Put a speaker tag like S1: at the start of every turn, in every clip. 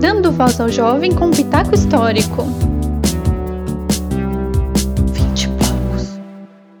S1: Dando voz ao jovem com pitaco histórico. 20 palcos.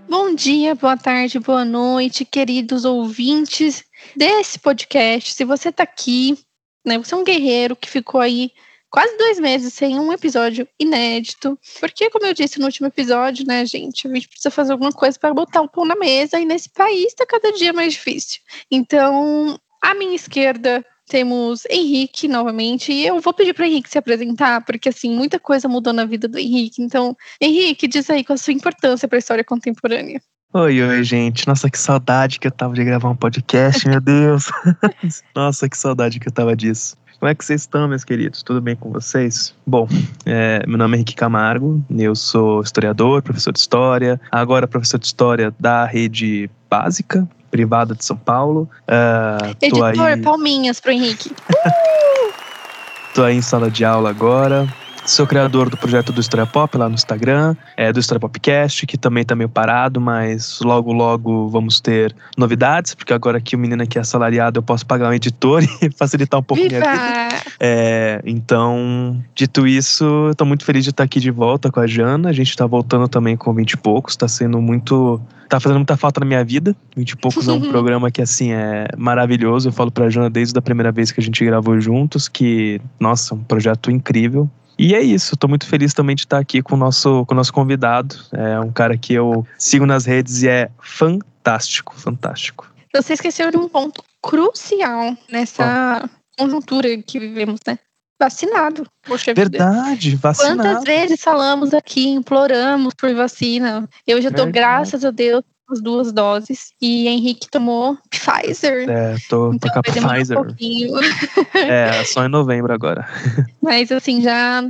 S1: Bom dia, boa tarde, boa noite, queridos ouvintes desse podcast. Se você tá aqui, né, você é um guerreiro que ficou aí quase dois meses sem um episódio inédito. Porque, como eu disse no último episódio, né, gente, a gente precisa fazer alguma coisa para botar o pão na mesa e nesse país está cada dia mais difícil. Então, à minha esquerda temos Henrique novamente, e eu vou pedir para Henrique se apresentar, porque assim, muita coisa mudou na vida do Henrique. Então, Henrique, diz aí qual a sua importância para a história contemporânea.
S2: Oi, oi, gente. Nossa, que saudade que eu tava de gravar um podcast, meu Deus. Nossa, que saudade que eu tava disso. Como é que vocês estão, meus queridos? Tudo bem com vocês? Bom, é, meu nome é Henrique Camargo, eu sou historiador, professor de história, agora professor de história da rede básica, privada de São Paulo.
S1: Uh, Editor, aí... palminhas pro Henrique.
S2: Uh! tô aí em sala de aula agora, Sou criador do projeto do História Pop lá no Instagram, é, do História Popcast, que também tá meio parado, mas logo, logo vamos ter novidades, porque agora que o menino aqui é assalariado, eu posso pagar um editor e facilitar um pouco
S1: Viva!
S2: minha vida. É, então, dito isso, eu tô muito feliz de estar aqui de volta com a Jana. A gente tá voltando também com 20 e poucos, tá sendo muito. tá fazendo muita falta na minha vida. 20 e poucos é um programa que, assim, é maravilhoso. Eu falo pra Jana desde a primeira vez que a gente gravou juntos, que, nossa, um projeto incrível. E é isso, estou muito feliz também de estar aqui com o nosso, com o nosso convidado. É um cara que eu sigo nas redes e é fantástico, fantástico.
S1: Você esqueceu de um ponto crucial nessa conjuntura que vivemos, né? Vacinado.
S2: Poxa Verdade, vida. vacinado.
S1: Quantas vezes falamos aqui, imploramos por vacina? Eu já Verdade. graças a Deus, as duas doses. E Henrique tomou Pfizer.
S2: É, tô, então, com a Pfizer. Um é, só em novembro agora.
S1: Mas assim, já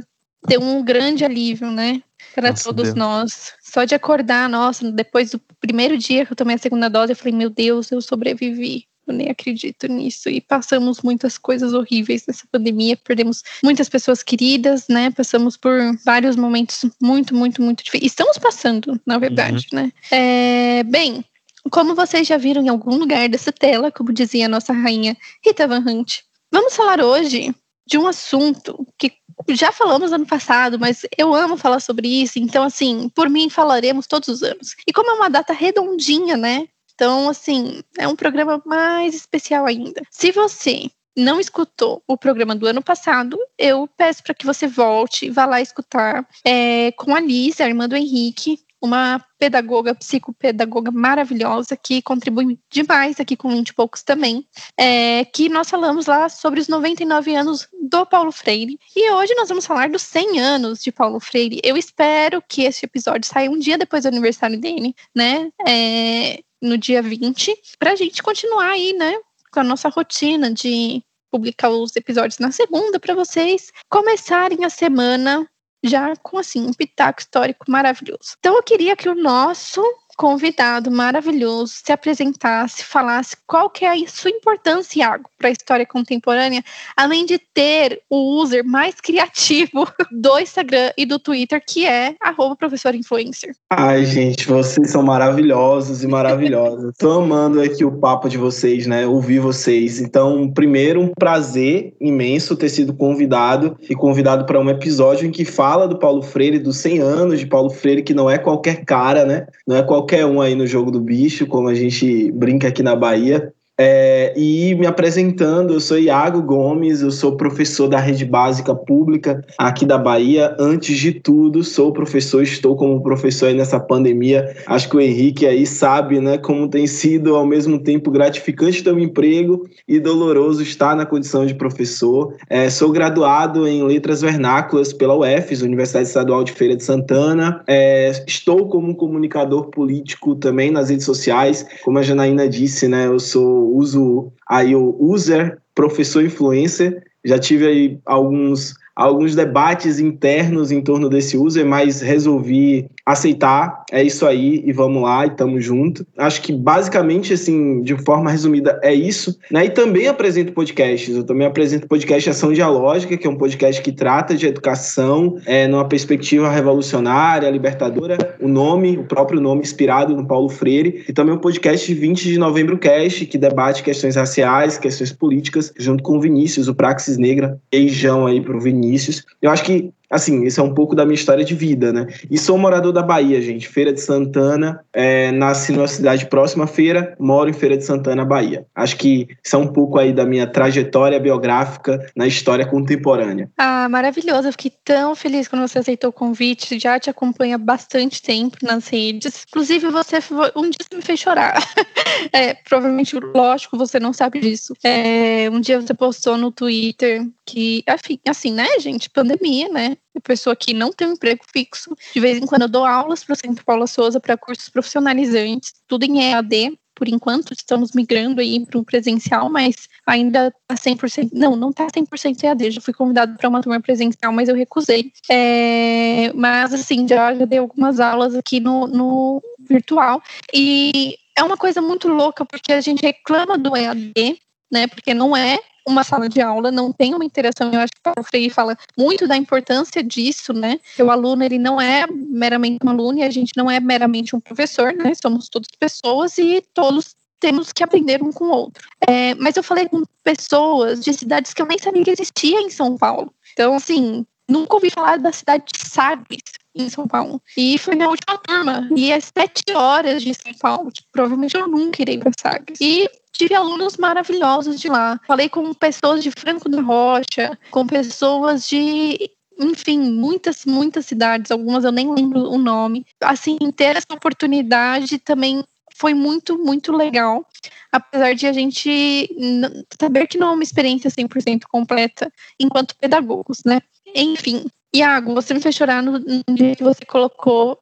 S1: deu um grande alívio, né? Para todos Deus. nós. Só de acordar, nossa, depois do primeiro dia que eu tomei a segunda dose, eu falei, meu Deus, eu sobrevivi. Eu nem acredito nisso. E passamos muitas coisas horríveis nessa pandemia. Perdemos muitas pessoas queridas, né? Passamos por vários momentos muito, muito, muito difíceis. Estamos passando, na verdade, uhum. né? É, bem, como vocês já viram em algum lugar dessa tela, como dizia a nossa rainha Rita Van Hunt, vamos falar hoje de um assunto que já falamos ano passado, mas eu amo falar sobre isso, então assim, por mim falaremos todos os anos. E como é uma data redondinha, né? Então, assim, é um programa mais especial ainda. Se você não escutou o programa do ano passado, eu peço para que você volte, vá lá escutar é, com a Liz, a irmã do Henrique, uma pedagoga, psicopedagoga maravilhosa, que contribui demais aqui com 20 e poucos também, é, que nós falamos lá sobre os 99 anos do Paulo Freire. E hoje nós vamos falar dos 100 anos de Paulo Freire. Eu espero que esse episódio saia um dia depois do aniversário dele, né? É, no dia 20, para a gente continuar aí, né? Com a nossa rotina de publicar os episódios na segunda, para vocês começarem a semana já com assim um pitaco histórico maravilhoso. Então eu queria que o nosso convidado maravilhoso se apresentasse, falasse qual que é a sua importância, Iago, para a história contemporânea, além de ter o user mais criativo do Instagram e do Twitter, que é arroba professor influencer.
S3: Ai, gente, vocês são maravilhosos e maravilhosas. Tô amando aqui o papo de vocês, né? Ouvir vocês. Então, primeiro, um prazer imenso ter sido convidado e convidado para um episódio em que fala do Paulo Freire, dos 100 anos de Paulo Freire, que não é qualquer cara, né? Não é qualquer qualquer um aí no jogo do bicho, como a gente brinca aqui na Bahia. É, e me apresentando, eu sou Iago Gomes, eu sou professor da rede básica pública aqui da Bahia. Antes de tudo, sou professor, estou como professor aí nessa pandemia. Acho que o Henrique aí sabe, né, como tem sido ao mesmo tempo gratificante ter um emprego e doloroso estar na condição de professor. É, sou graduado em Letras Vernáculas pela UFES, Universidade Estadual de Feira de Santana. É, estou como comunicador político também nas redes sociais. Como a Janaína disse, né, eu sou uso aí o user, professor influencer. Já tive aí alguns alguns debates internos em torno desse user, mas resolvi aceitar, é isso aí e vamos lá e tamo junto. Acho que basicamente, assim, de forma resumida, é isso. Né? E também apresento podcasts. Eu também apresento podcast Ação Dialógica, que é um podcast que trata de educação é, numa perspectiva revolucionária, libertadora. O nome, o próprio nome inspirado no Paulo Freire. E também o podcast 20 de Novembro Cast, que debate questões raciais, questões políticas, junto com o Vinícius, o Praxis Negra. Beijão aí pro Vinícius. Eu acho que assim, isso é um pouco da minha história de vida, né? E sou morador da Bahia, gente. Feira de Santana, é, nasci numa cidade próxima à feira, moro em Feira de Santana, Bahia. Acho que isso é um pouco aí da minha trajetória biográfica na história contemporânea.
S1: Ah, maravilhoso. Eu fiquei tão feliz quando você aceitou o convite. Já te acompanha bastante tempo nas redes. Inclusive, você um dia você me fez chorar. é, provavelmente, lógico, você não sabe disso. É, um dia você postou no Twitter que, assim, né, gente? Pandemia, né? pessoa que não tem um emprego fixo. De vez em quando eu dou aulas para o Centro Paula Souza para cursos profissionalizantes, tudo em EAD. Por enquanto, estamos migrando aí para o presencial, mas ainda tá 100%. Não, não tá 100% EAD. Já fui convidado para uma turma presencial, mas eu recusei. É, mas, assim, já, já dei algumas aulas aqui no, no virtual. E é uma coisa muito louca, porque a gente reclama do EAD, né? Porque não é uma sala de aula, não tem uma interação. Eu acho que o Freire fala muito da importância disso, né? Que o aluno ele não é meramente um aluno e a gente não é meramente um professor, né? Somos todas pessoas e todos temos que aprender um com o outro. É, mas eu falei com pessoas de cidades que eu nem sabia que existia em São Paulo. Então, assim, nunca ouvi falar da cidade de Sagres, em São Paulo. E foi minha última turma. E é sete horas de São Paulo. Tipo, provavelmente eu nunca irei para Sagres. E tive alunos maravilhosos de lá. Falei com pessoas de Franco da Rocha, com pessoas de enfim, muitas, muitas cidades, algumas eu nem lembro o nome. Assim, ter essa oportunidade também foi muito, muito legal. Apesar de a gente saber que não é uma experiência 100% completa enquanto pedagogos, né? Enfim, Iago, você me fez chorar no, no dia que você colocou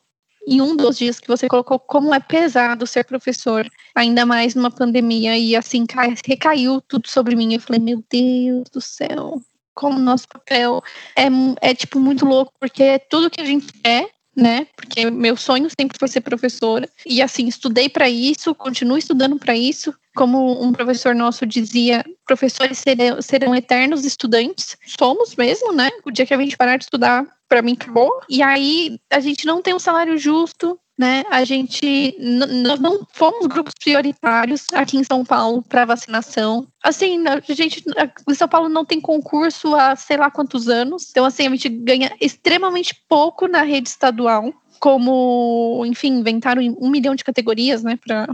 S1: em um dos dias que você colocou como é pesado ser professor, ainda mais numa pandemia, e assim cai, recaiu tudo sobre mim. Eu falei, meu Deus do céu, como nosso papel é, é tipo muito louco, porque é tudo que a gente é, né? Porque meu sonho sempre foi ser professora. E assim, estudei para isso, continuo estudando para isso. Como um professor nosso dizia, professores serão eternos estudantes. Somos mesmo, né? O dia que a gente parar de estudar, para mim acabou. E aí a gente não tem um salário justo, né? A gente nós não fomos grupos prioritários aqui em São Paulo para vacinação. Assim, a gente em São Paulo não tem concurso há sei lá quantos anos. Então assim, a gente ganha extremamente pouco na rede estadual como, enfim, inventaram um milhão de categorias, né, para,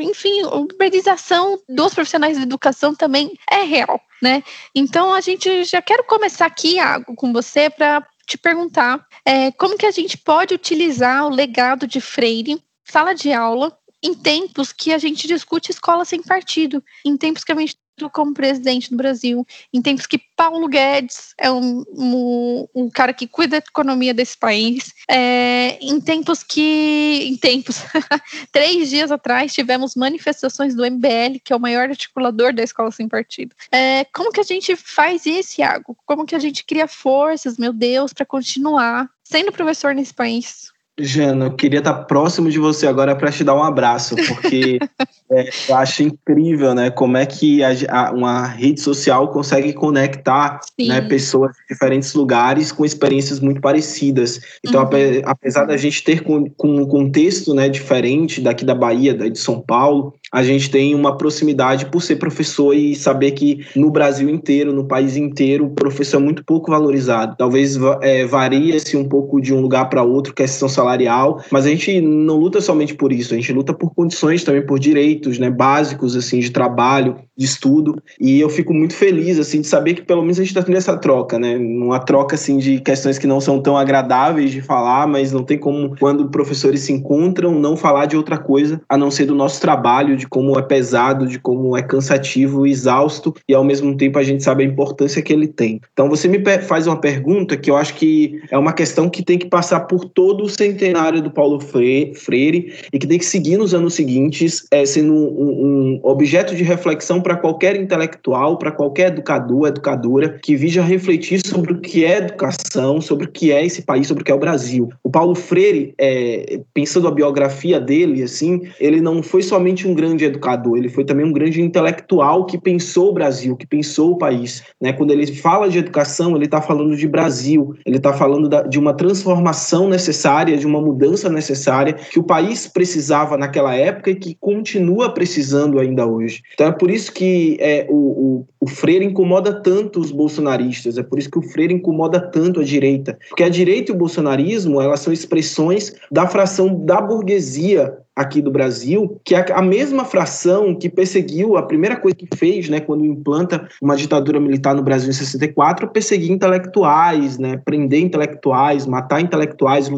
S1: enfim, a uberização dos profissionais de educação também é real, né? Então a gente já quero começar aqui, Iago, com você para te perguntar é, como que a gente pode utilizar o legado de Freire, sala de aula, em tempos que a gente discute escola sem partido, em tempos que a gente como presidente do Brasil, em tempos que Paulo Guedes é um, um, um cara que cuida da economia desse país, é, em tempos que, em tempos, três dias atrás tivemos manifestações do MBL, que é o maior articulador da escola sem partido. É, como que a gente faz isso, Iago? Como que a gente cria forças, meu Deus, para continuar sendo professor nesse país?
S3: Jana, eu queria estar próximo de você agora para te dar um abraço, porque é, eu acho incrível, né? Como é que a, a, uma rede social consegue conectar né, pessoas de diferentes lugares com experiências muito parecidas. Então, uhum. apesar da gente ter com, com um contexto né, diferente daqui da Bahia, de São Paulo, a gente tem uma proximidade por ser professor e saber que no Brasil inteiro, no país inteiro, o professor é muito pouco valorizado. Talvez é, varia-se um pouco de um lugar para outro, questão salarial, mas a gente não luta somente por isso, a gente luta por condições também, por direitos né, básicos assim de trabalho, de estudo. E eu fico muito feliz assim de saber que pelo menos a gente está tendo essa troca, né? Uma troca assim de questões que não são tão agradáveis de falar, mas não tem como quando professores se encontram não falar de outra coisa a não ser do nosso trabalho de como é pesado, de como é cansativo, exausto, e ao mesmo tempo a gente sabe a importância que ele tem. Então você me faz uma pergunta que eu acho que é uma questão que tem que passar por todo o centenário do Paulo Freire e que tem que seguir nos anos seguintes, é, sendo um, um objeto de reflexão para qualquer intelectual, para qualquer educador, educadora, que vija refletir sobre o que é educação, sobre o que é esse país, sobre o que é o Brasil. O Paulo Freire, é, pensando a biografia dele, assim, ele não foi somente um grande educador, ele foi também um grande intelectual que pensou o Brasil, que pensou o país. Né? Quando ele fala de educação, ele está falando de Brasil, ele está falando da, de uma transformação necessária, de uma mudança necessária que o país precisava naquela época e que continua precisando ainda hoje. Então é por isso que é, o, o, o Freire incomoda tanto os bolsonaristas, é por isso que o Freire incomoda tanto a direita, porque a direita e o bolsonarismo elas são expressões da fração da burguesia aqui do Brasil, que é a mesma fração que perseguiu, a primeira coisa que fez, né, quando implanta uma ditadura militar no Brasil em 64, perseguir intelectuais, né, prender intelectuais, matar intelectuais,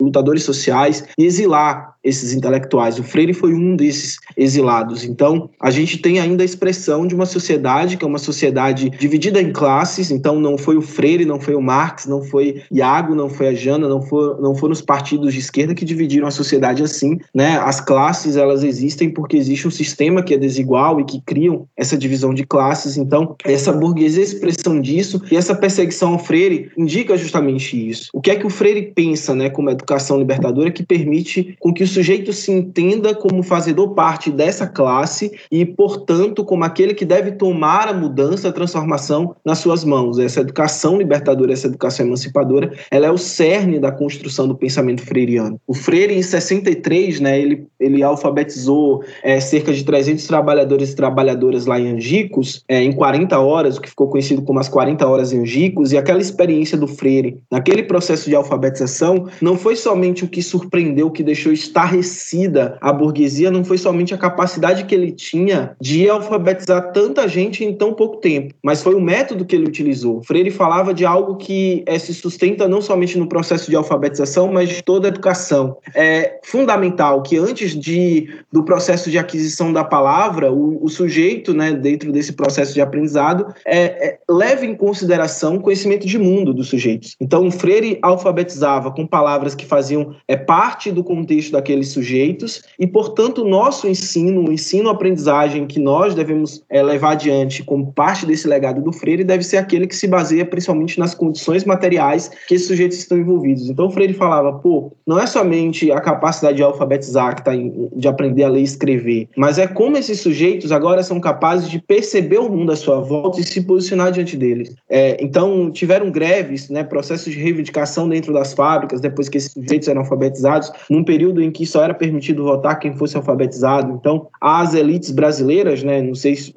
S3: lutadores sociais e exilar esses intelectuais. O Freire foi um desses exilados. Então, a gente tem ainda a expressão de uma sociedade que é uma sociedade dividida em classes. Então, não foi o Freire, não foi o Marx, não foi Iago, não foi a Jana, não, for, não foram os partidos de esquerda que dividiram a sociedade assim, né? As classes, elas existem porque existe um sistema que é desigual e que criam essa divisão de classes. Então, essa burguesia é expressão disso e essa perseguição ao Freire indica justamente isso. O que é que o Freire pensa, né, como educação libertadora que permite com que sujeito se entenda como fazedor parte dessa classe e, portanto, como aquele que deve tomar a mudança, a transformação nas suas mãos. Essa educação libertadora, essa educação emancipadora, ela é o cerne da construção do pensamento freiriano. O Freire, em 63, né, ele, ele alfabetizou é, cerca de 300 trabalhadores e trabalhadoras lá em Angicos, é, em 40 horas, o que ficou conhecido como as 40 horas em Angicos, e aquela experiência do Freire, naquele processo de alfabetização, não foi somente o que surpreendeu, o que deixou estar estarrecida a burguesia não foi somente a capacidade que ele tinha de alfabetizar tanta gente em tão pouco tempo, mas foi o método que ele utilizou. Freire falava de algo que é, se sustenta não somente no processo de alfabetização, mas de toda a educação. É fundamental que antes de, do processo de aquisição da palavra, o, o sujeito, né, dentro desse processo de aprendizado, é, é, leve em consideração o conhecimento de mundo dos sujeitos. Então, Freire alfabetizava com palavras que faziam é, parte do contexto daquele aqueles sujeitos e, portanto, o nosso ensino, o ensino-aprendizagem que nós devemos é, levar adiante como parte desse legado do Freire deve ser aquele que se baseia principalmente nas condições materiais que esses sujeitos estão envolvidos. Então, o Freire falava, pô, não é somente a capacidade de alfabetizar, que tá em, de aprender a ler e escrever, mas é como esses sujeitos agora são capazes de perceber o mundo à sua volta e se posicionar diante deles. É, então, tiveram greves, né, processos de reivindicação dentro das fábricas, depois que esses sujeitos eram alfabetizados, num período em que que só era permitido votar quem fosse alfabetizado. Então, as elites brasileiras, né, não sei se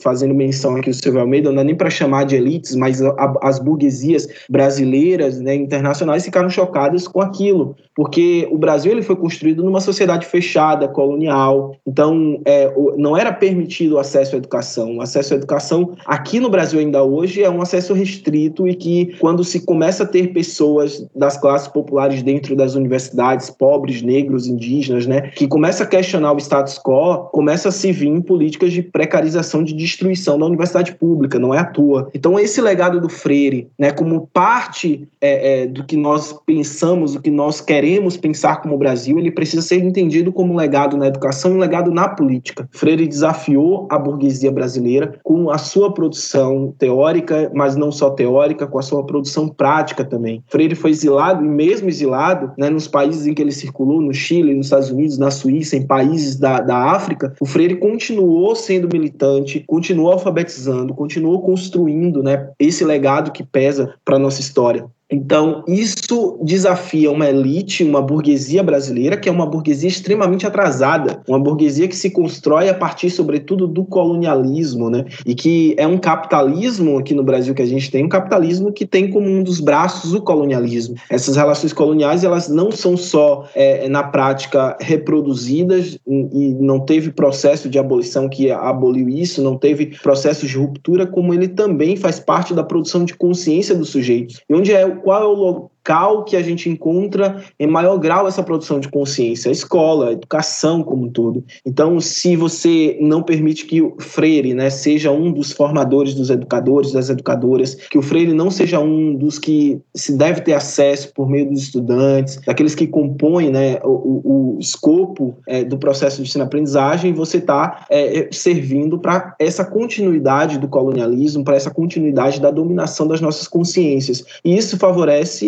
S3: fazendo menção aqui o Silvio Almeida, não dá nem para chamar de elites, mas a, as burguesias brasileiras, né, internacionais ficaram chocadas com aquilo, porque o Brasil ele foi construído numa sociedade fechada, colonial, então é, não era permitido o acesso à educação. O acesso à educação aqui no Brasil ainda hoje é um acesso restrito e que quando se começa a ter pessoas das classes populares dentro das universidades, pobres, negros, indígenas, né, que começa a questionar o status quo, começa a se vir em políticas de precarização de destruição da universidade pública, não é à toa. Então, esse legado do Freire, né, como parte é, é, do que nós pensamos, do que nós queremos pensar como Brasil, ele precisa ser entendido como um legado na educação e um legado na política. Freire desafiou a burguesia brasileira com a sua produção teórica, mas não só teórica, com a sua produção prática também. Freire foi exilado, e mesmo exilado, né, nos países em que ele circulou, no Chile, nos Estados Unidos, na Suíça, em países da, da África, o Freire continuou sendo militante, continuou alfabetizando, continuou construindo né, esse legado que pesa para a nossa história. Então, isso desafia uma elite, uma burguesia brasileira, que é uma burguesia extremamente atrasada, uma burguesia que se constrói a partir, sobretudo, do colonialismo, né? E que é um capitalismo aqui no Brasil que a gente tem, um capitalismo que tem como um dos braços o colonialismo. Essas relações coloniais, elas não são só, é, na prática, reproduzidas e não teve processo de abolição que aboliu isso, não teve processo de ruptura, como ele também faz parte da produção de consciência dos sujeitos. E onde é qual é o local que a gente encontra em maior grau essa produção de consciência, a escola, a educação como um todo. Então, se você não permite que o Freire né, seja um dos formadores dos educadores, das educadoras, que o Freire não seja um dos que se deve ter acesso por meio dos estudantes, daqueles que compõem né, o, o escopo é, do processo de ensino-aprendizagem, você está é, servindo para essa continuidade do colonialismo, para essa continuidade da dominação das nossas consciências. E isso favorece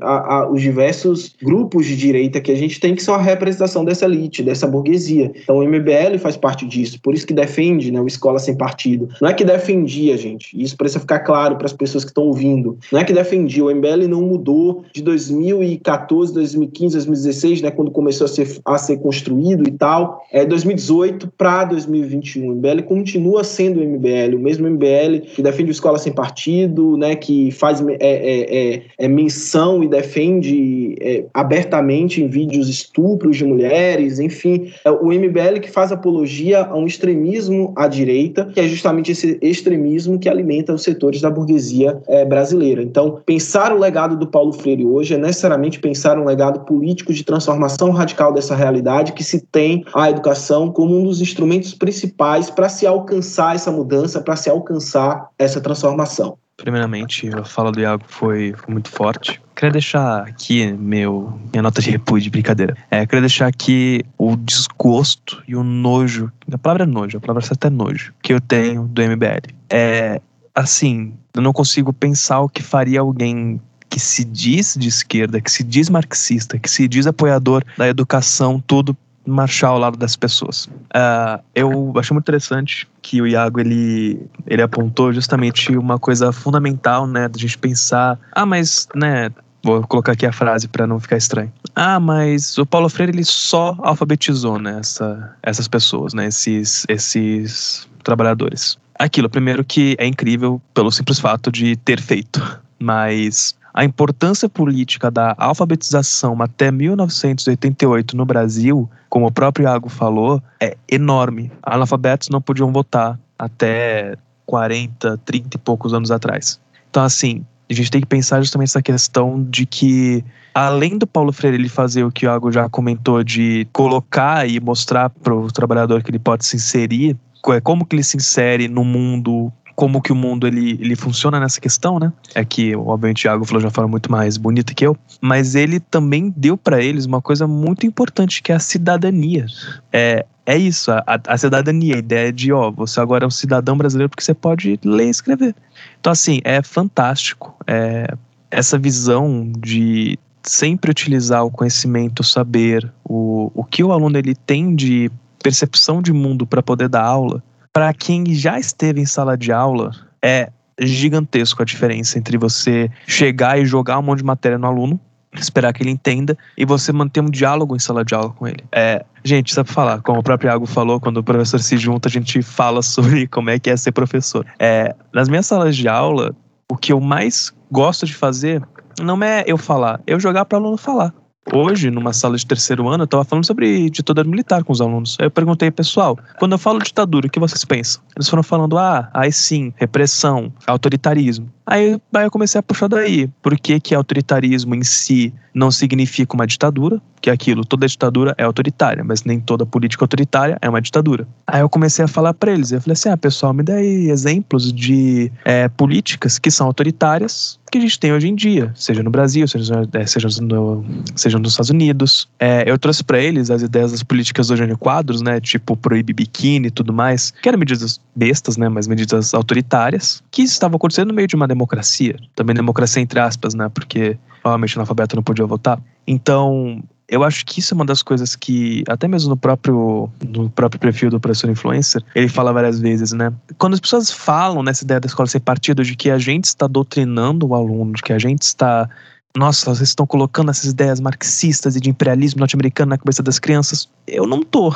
S3: a, a, os diversos grupos de direita que a gente tem, que são a representação dessa elite, dessa burguesia. Então, o MBL faz parte disso, por isso que defende né, o Escola Sem Partido. Não é que defendia, gente, isso precisa ficar claro para as pessoas que estão ouvindo. Não é que defendia, o MBL não mudou de 2014, 2015, 2016, né, quando começou a ser, a ser construído e tal, é 2018 para 2021. O MBL continua sendo o MBL, o mesmo MBL que defende o Escola Sem Partido, né, que faz é, é, é, é menção e defende é, abertamente em vídeos estupros de mulheres, enfim, é o MBL que faz apologia a um extremismo à direita, que é justamente esse extremismo que alimenta os setores da burguesia é, brasileira. Então, pensar o legado do Paulo Freire hoje é necessariamente pensar um legado político de transformação radical dessa realidade que se tem a educação como um dos instrumentos principais para se alcançar essa mudança, para se alcançar essa transformação.
S2: Primeiramente, a fala do Iago foi, foi, muito forte. Queria deixar aqui meu, minha nota de repúdio, brincadeira. É, queria deixar aqui o desgosto e o nojo. A palavra é nojo, a palavra certa é nojo, que eu tenho do MBL. É, assim, eu não consigo pensar o que faria alguém que se diz de esquerda, que se diz marxista, que se diz apoiador da educação, tudo marchar ao lado das pessoas. Uh, eu achei muito interessante que o Iago ele, ele apontou justamente uma coisa fundamental, né, da gente pensar, ah, mas, né, vou colocar aqui a frase para não ficar estranho. Ah, mas o Paulo Freire ele só alfabetizou, né, essa, essas pessoas, né, esses, esses trabalhadores. Aquilo, primeiro que é incrível pelo simples fato de ter feito, mas a importância política da alfabetização até 1988 no Brasil, como o próprio Iago falou, é enorme. Analfabetos não podiam votar até 40, 30 e poucos anos atrás. Então, assim, a gente tem que pensar justamente essa questão de que, além do Paulo Freire ele fazer o que o Iago já comentou, de colocar e mostrar para o trabalhador que ele pode se inserir, como que ele se insere no mundo como que o mundo ele, ele funciona nessa questão, né? É que, obviamente, o Thiago falou de uma forma muito mais bonita que eu, mas ele também deu para eles uma coisa muito importante, que é a cidadania. É, é isso, a, a, cidadania, a ideia de, ó, você agora é um cidadão brasileiro porque você pode ler e escrever. Então, assim, é fantástico. É, essa visão de sempre utilizar o conhecimento, o saber, o, o que o aluno ele tem de percepção de mundo para poder dar aula, para quem já esteve em sala de aula, é gigantesco a diferença entre você chegar e jogar um monte de matéria no aluno, esperar que ele entenda, e você manter um diálogo em sala de aula com ele. É, gente, sabe falar, como o próprio Iago falou, quando o professor se junta, a gente fala sobre como é que é ser professor. É, nas minhas salas de aula, o que eu mais gosto de fazer não é eu falar, é eu jogar para o aluno falar. Hoje, numa sala de terceiro ano, eu estava falando sobre ditadura militar com os alunos. Aí eu perguntei, pessoal, quando eu falo ditadura, o que vocês pensam? Eles foram falando, ah, aí sim, repressão, autoritarismo. Aí, eu comecei a puxar daí. Por que, que autoritarismo em si não significa uma ditadura? Que aquilo, toda ditadura é autoritária, mas nem toda política autoritária é uma ditadura. Aí eu comecei a falar para eles. Eu falei assim: ah, pessoal, me dá aí exemplos de é, políticas que são autoritárias que a gente tem hoje em dia, seja no Brasil, seja, é, seja, no, seja nos Estados Unidos. É, eu trouxe para eles as ideias das políticas do Eugênio Quadros, né? Tipo proibir biquíni e tudo mais, que eram medidas bestas, né? Mas medidas autoritárias, que estavam acontecendo no meio de uma democracia. Também democracia entre aspas, né? Porque provavelmente analfabeto não podia votar. Então, eu acho que isso é uma das coisas que, até mesmo no próprio, no próprio perfil do professor influencer, ele fala várias vezes, né? Quando as pessoas falam nessa ideia da escola ser partido, de que a gente está doutrinando o aluno, de que a gente está. Nossa, vocês estão colocando essas ideias marxistas e de imperialismo norte-americano na cabeça das crianças. Eu não tô.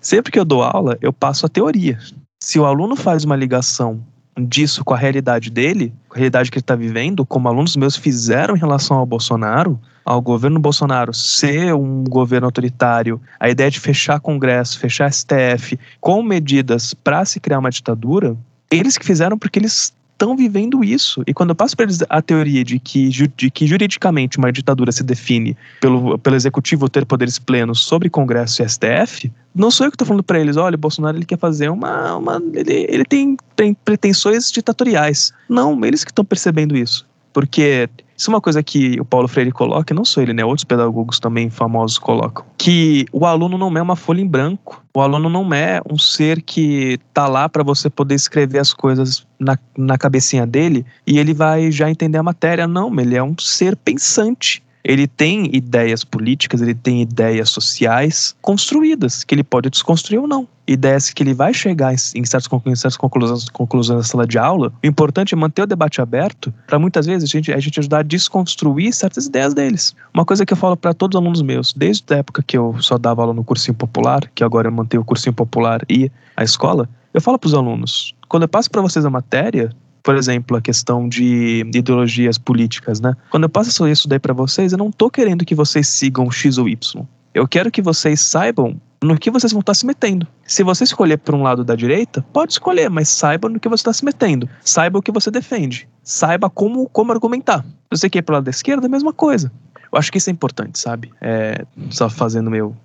S2: Sempre que eu dou aula, eu passo a teoria. Se o aluno faz uma ligação disso com a realidade dele, com a realidade que ele está vivendo, como alunos meus fizeram em relação ao Bolsonaro, ao governo Bolsonaro ser um governo autoritário, a ideia de fechar Congresso, fechar STF, com medidas para se criar uma ditadura, eles que fizeram porque eles estão vivendo isso. E quando eu passo para eles a teoria de que, de que juridicamente uma ditadura se define pelo, pelo executivo ter poderes plenos sobre Congresso e STF, não sou eu que estou falando para eles, olha, o Bolsonaro ele quer fazer uma. uma ele, ele tem, tem pretensões ditatoriais. Não, eles que estão percebendo isso. Porque isso é uma coisa que o Paulo Freire coloca, não sou ele, né? Outros pedagogos também famosos colocam. Que o aluno não é uma folha em branco. O aluno não é um ser que tá lá para você poder escrever as coisas na, na cabecinha dele e ele vai já entender a matéria. Não, ele é um ser pensante ele tem ideias políticas, ele tem ideias sociais construídas, que ele pode desconstruir ou não. Ideias que ele vai chegar em, certas, certas conclusões, conclusões na sala de aula. O importante é manter o debate aberto para muitas vezes a gente, a gente ajudar a desconstruir certas ideias deles. Uma coisa que eu falo para todos os alunos meus, desde a época que eu só dava aula no cursinho popular, que agora eu mantenho o cursinho popular e a escola, eu falo para os alunos, quando eu passo para vocês a matéria, por exemplo, a questão de ideologias políticas, né? Quando eu passo isso daí para vocês, eu não tô querendo que vocês sigam X ou Y. Eu quero que vocês saibam no que vocês vão estar se metendo. Se você escolher por um lado da direita, pode escolher, mas saiba no que você está se metendo. Saiba o que você defende. Saiba como, como argumentar. Se você quer ir pro lado da esquerda, a mesma coisa. Eu acho que isso é importante, sabe? É, só fazendo meu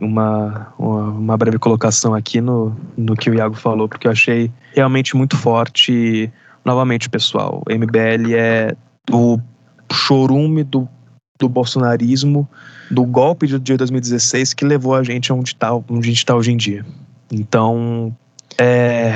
S2: uma, uma breve colocação aqui no, no que o Iago falou, porque eu achei realmente muito forte. Novamente, pessoal, o MBL é o chorume do, do bolsonarismo, do golpe de, de 2016 que levou a gente onde, tá, onde a gente está hoje em dia. Então, é,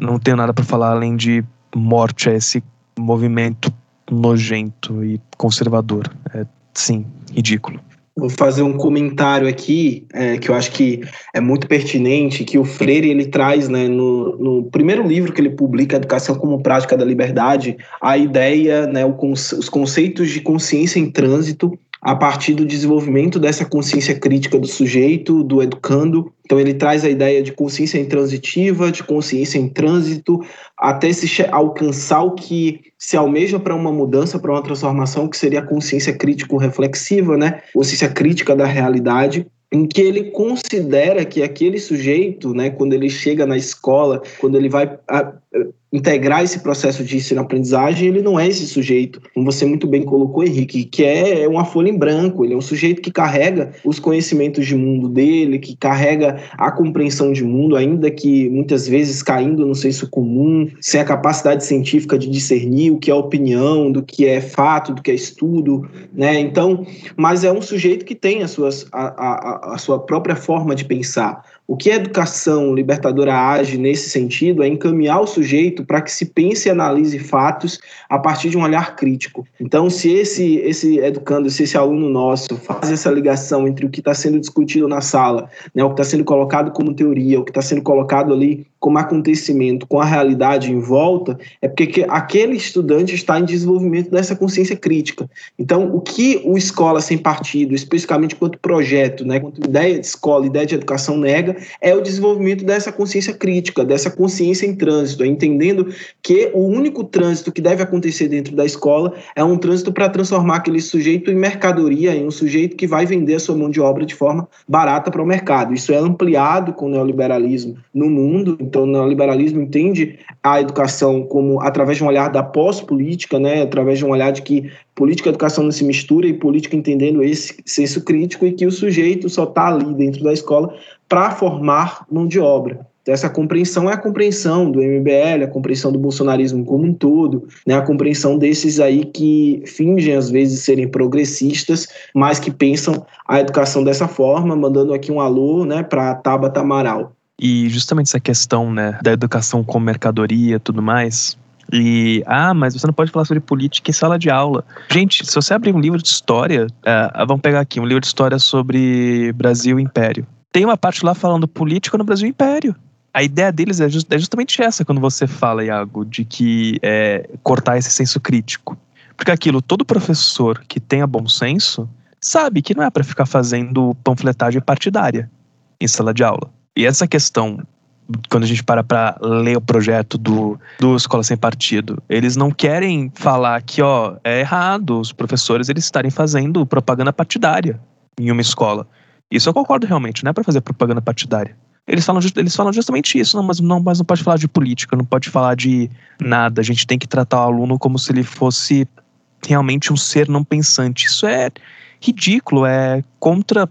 S2: não tenho nada para falar além de morte a esse movimento nojento e conservador. É, sim, ridículo.
S3: Vou fazer um comentário aqui é, que eu acho que é muito pertinente, que o Freire ele traz né, no, no primeiro livro que ele publica, Educação como Prática da Liberdade, a ideia, né, os conceitos de consciência em trânsito a partir do desenvolvimento dessa consciência crítica do sujeito, do educando. Então, ele traz a ideia de consciência intransitiva, de consciência em trânsito, até se alcançar o que se almeja para uma mudança, para uma transformação, que seria a consciência crítico-reflexiva, né? consciência crítica da realidade em que ele considera que aquele sujeito, né, quando ele chega na escola, quando ele vai integrar esse processo de ensino-aprendizagem, ele não é esse sujeito, como você muito bem colocou, Henrique, que é uma folha em branco, ele é um sujeito que carrega os conhecimentos de mundo dele, que carrega a compreensão de mundo, ainda que muitas vezes caindo no senso comum, sem a capacidade científica de discernir o que é opinião, do que é fato, do que é estudo, né? Então, mas é um sujeito que tem as suas, a, a, a sua própria forma de pensar. O que a educação libertadora age nesse sentido é encaminhar o sujeito para que se pense e analise fatos a partir de um olhar crítico. Então, se esse, esse educando, se esse aluno nosso faz essa ligação entre o que está sendo discutido na sala, né, o que está sendo colocado como teoria, o que está sendo colocado ali como acontecimento, com a realidade em volta, é porque aquele estudante está em desenvolvimento dessa consciência crítica. Então, o que o Escola Sem Partido, especificamente quanto projeto, né, quanto ideia de escola, ideia de educação nega, é o desenvolvimento dessa consciência crítica, dessa consciência em trânsito, entendendo que o único trânsito que deve acontecer dentro da escola é um trânsito para transformar aquele sujeito em mercadoria, em um sujeito que vai vender a sua mão de obra de forma barata para o mercado. Isso é ampliado com o neoliberalismo no mundo. Então, o neoliberalismo entende a educação como através de um olhar da pós-política, né, através de um olhar de que política e educação não se mistura e política entendendo esse senso crítico e que o sujeito só está ali dentro da escola para formar mão de obra. Então, essa compreensão é a compreensão do MBL, a compreensão do bolsonarismo como um todo, né? a compreensão desses aí que fingem às vezes serem progressistas, mas que pensam a educação dessa forma, mandando aqui um alô né, para Tabata Amaral.
S2: E justamente essa questão, né, da educação como mercadoria e tudo mais. E, ah, mas você não pode falar sobre política em sala de aula. Gente, se você abrir um livro de história, é, vamos pegar aqui, um livro de história sobre Brasil e Império. Tem uma parte lá falando política no Brasil e Império. A ideia deles é, just, é justamente essa quando você fala, Iago, de que é, cortar esse senso crítico. Porque aquilo, todo professor que tenha bom senso sabe que não é para ficar fazendo panfletagem partidária em sala de aula. E essa questão, quando a gente para para ler o projeto do, do Escola Sem Partido, eles não querem falar que, ó, é errado os professores eles estarem fazendo propaganda partidária em uma escola. Isso eu concordo realmente, não é para fazer propaganda partidária. eles falam, eles falam justamente isso, não, mas, não, mas não pode falar de política, não pode falar de nada. A gente tem que tratar o aluno como se ele fosse realmente um ser não pensante. Isso é ridículo, é contra.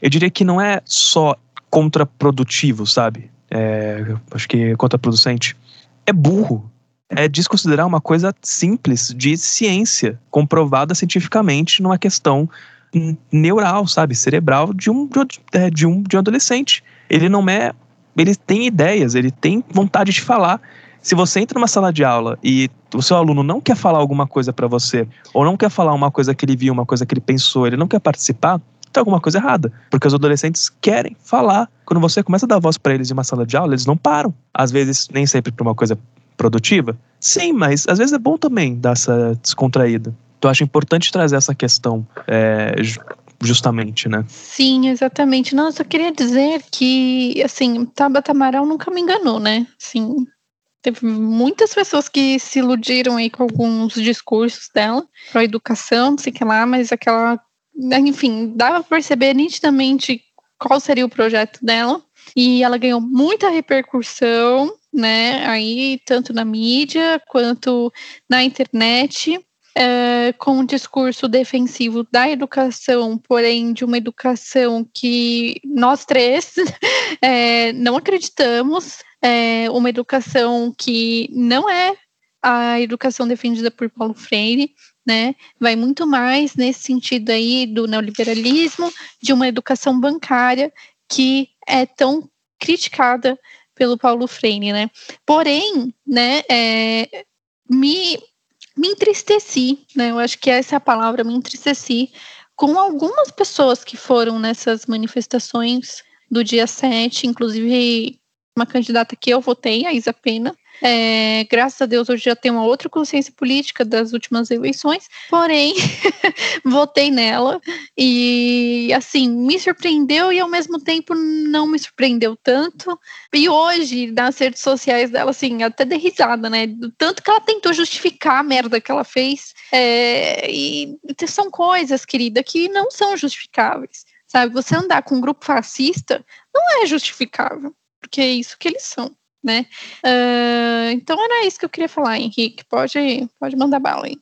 S2: Eu diria que não é só contraprodutivo, sabe? É, acho que contraproducente. É burro. É desconsiderar uma coisa simples de ciência, comprovada cientificamente numa questão neural, sabe? Cerebral de um, é, de um, de um adolescente. Ele não é. Ele tem ideias, ele tem vontade de falar. Se você entra numa sala de aula e o seu aluno não quer falar alguma coisa para você, ou não quer falar uma coisa que ele viu, uma coisa que ele pensou, ele não quer participar, tem alguma coisa errada. Porque os adolescentes querem falar. Quando você começa a dar voz para eles em uma sala de aula, eles não param. Às vezes, nem sempre para uma coisa produtiva. Sim, mas às vezes é bom também dar essa descontraída. Então, eu acho importante trazer essa questão é, justamente, né?
S1: Sim, exatamente. Nossa, eu queria dizer que, assim, Tabata Amaral nunca me enganou, né? Sim, Teve muitas pessoas que se iludiram aí com alguns discursos dela, para educação, não sei o que lá, mas aquela. Enfim, dava para perceber nitidamente qual seria o projeto dela. E ela ganhou muita repercussão, né? Aí, tanto na mídia quanto na internet. É, com um discurso defensivo da educação, porém de uma educação que nós três é, não acreditamos, é, uma educação que não é a educação defendida por Paulo Freire, né? Vai muito mais nesse sentido aí do neoliberalismo, de uma educação bancária que é tão criticada pelo Paulo Freire, né? Porém, né, é, me me entristeci, né? Eu acho que essa é a palavra, me entristeci com algumas pessoas que foram nessas manifestações do dia 7, inclusive uma candidata que eu votei, a Isa Pena, é, graças a Deus, hoje já tenho uma outra consciência política das últimas eleições, porém, votei nela e, assim, me surpreendeu e ao mesmo tempo não me surpreendeu tanto. E hoje, nas redes sociais dela, assim, até dei risada, né? Do tanto que ela tentou justificar a merda que ela fez. É, e são coisas, querida, que não são justificáveis. Sabe, você andar com um grupo fascista não é justificável, porque é isso que eles são né? Uh, então era isso que eu queria falar, Henrique. Pode, pode mandar bala aí.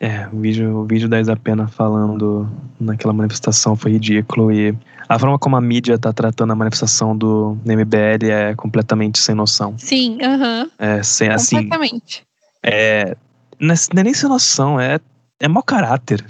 S2: É, o vídeo, o vídeo da Isapena falando naquela manifestação foi ridículo e a forma como a mídia tá tratando a manifestação do MBL é completamente sem noção.
S1: Sim, aham. Uh -huh.
S2: É, sem, assim,
S1: completamente.
S2: É, não é nem sem noção, é, é mau caráter.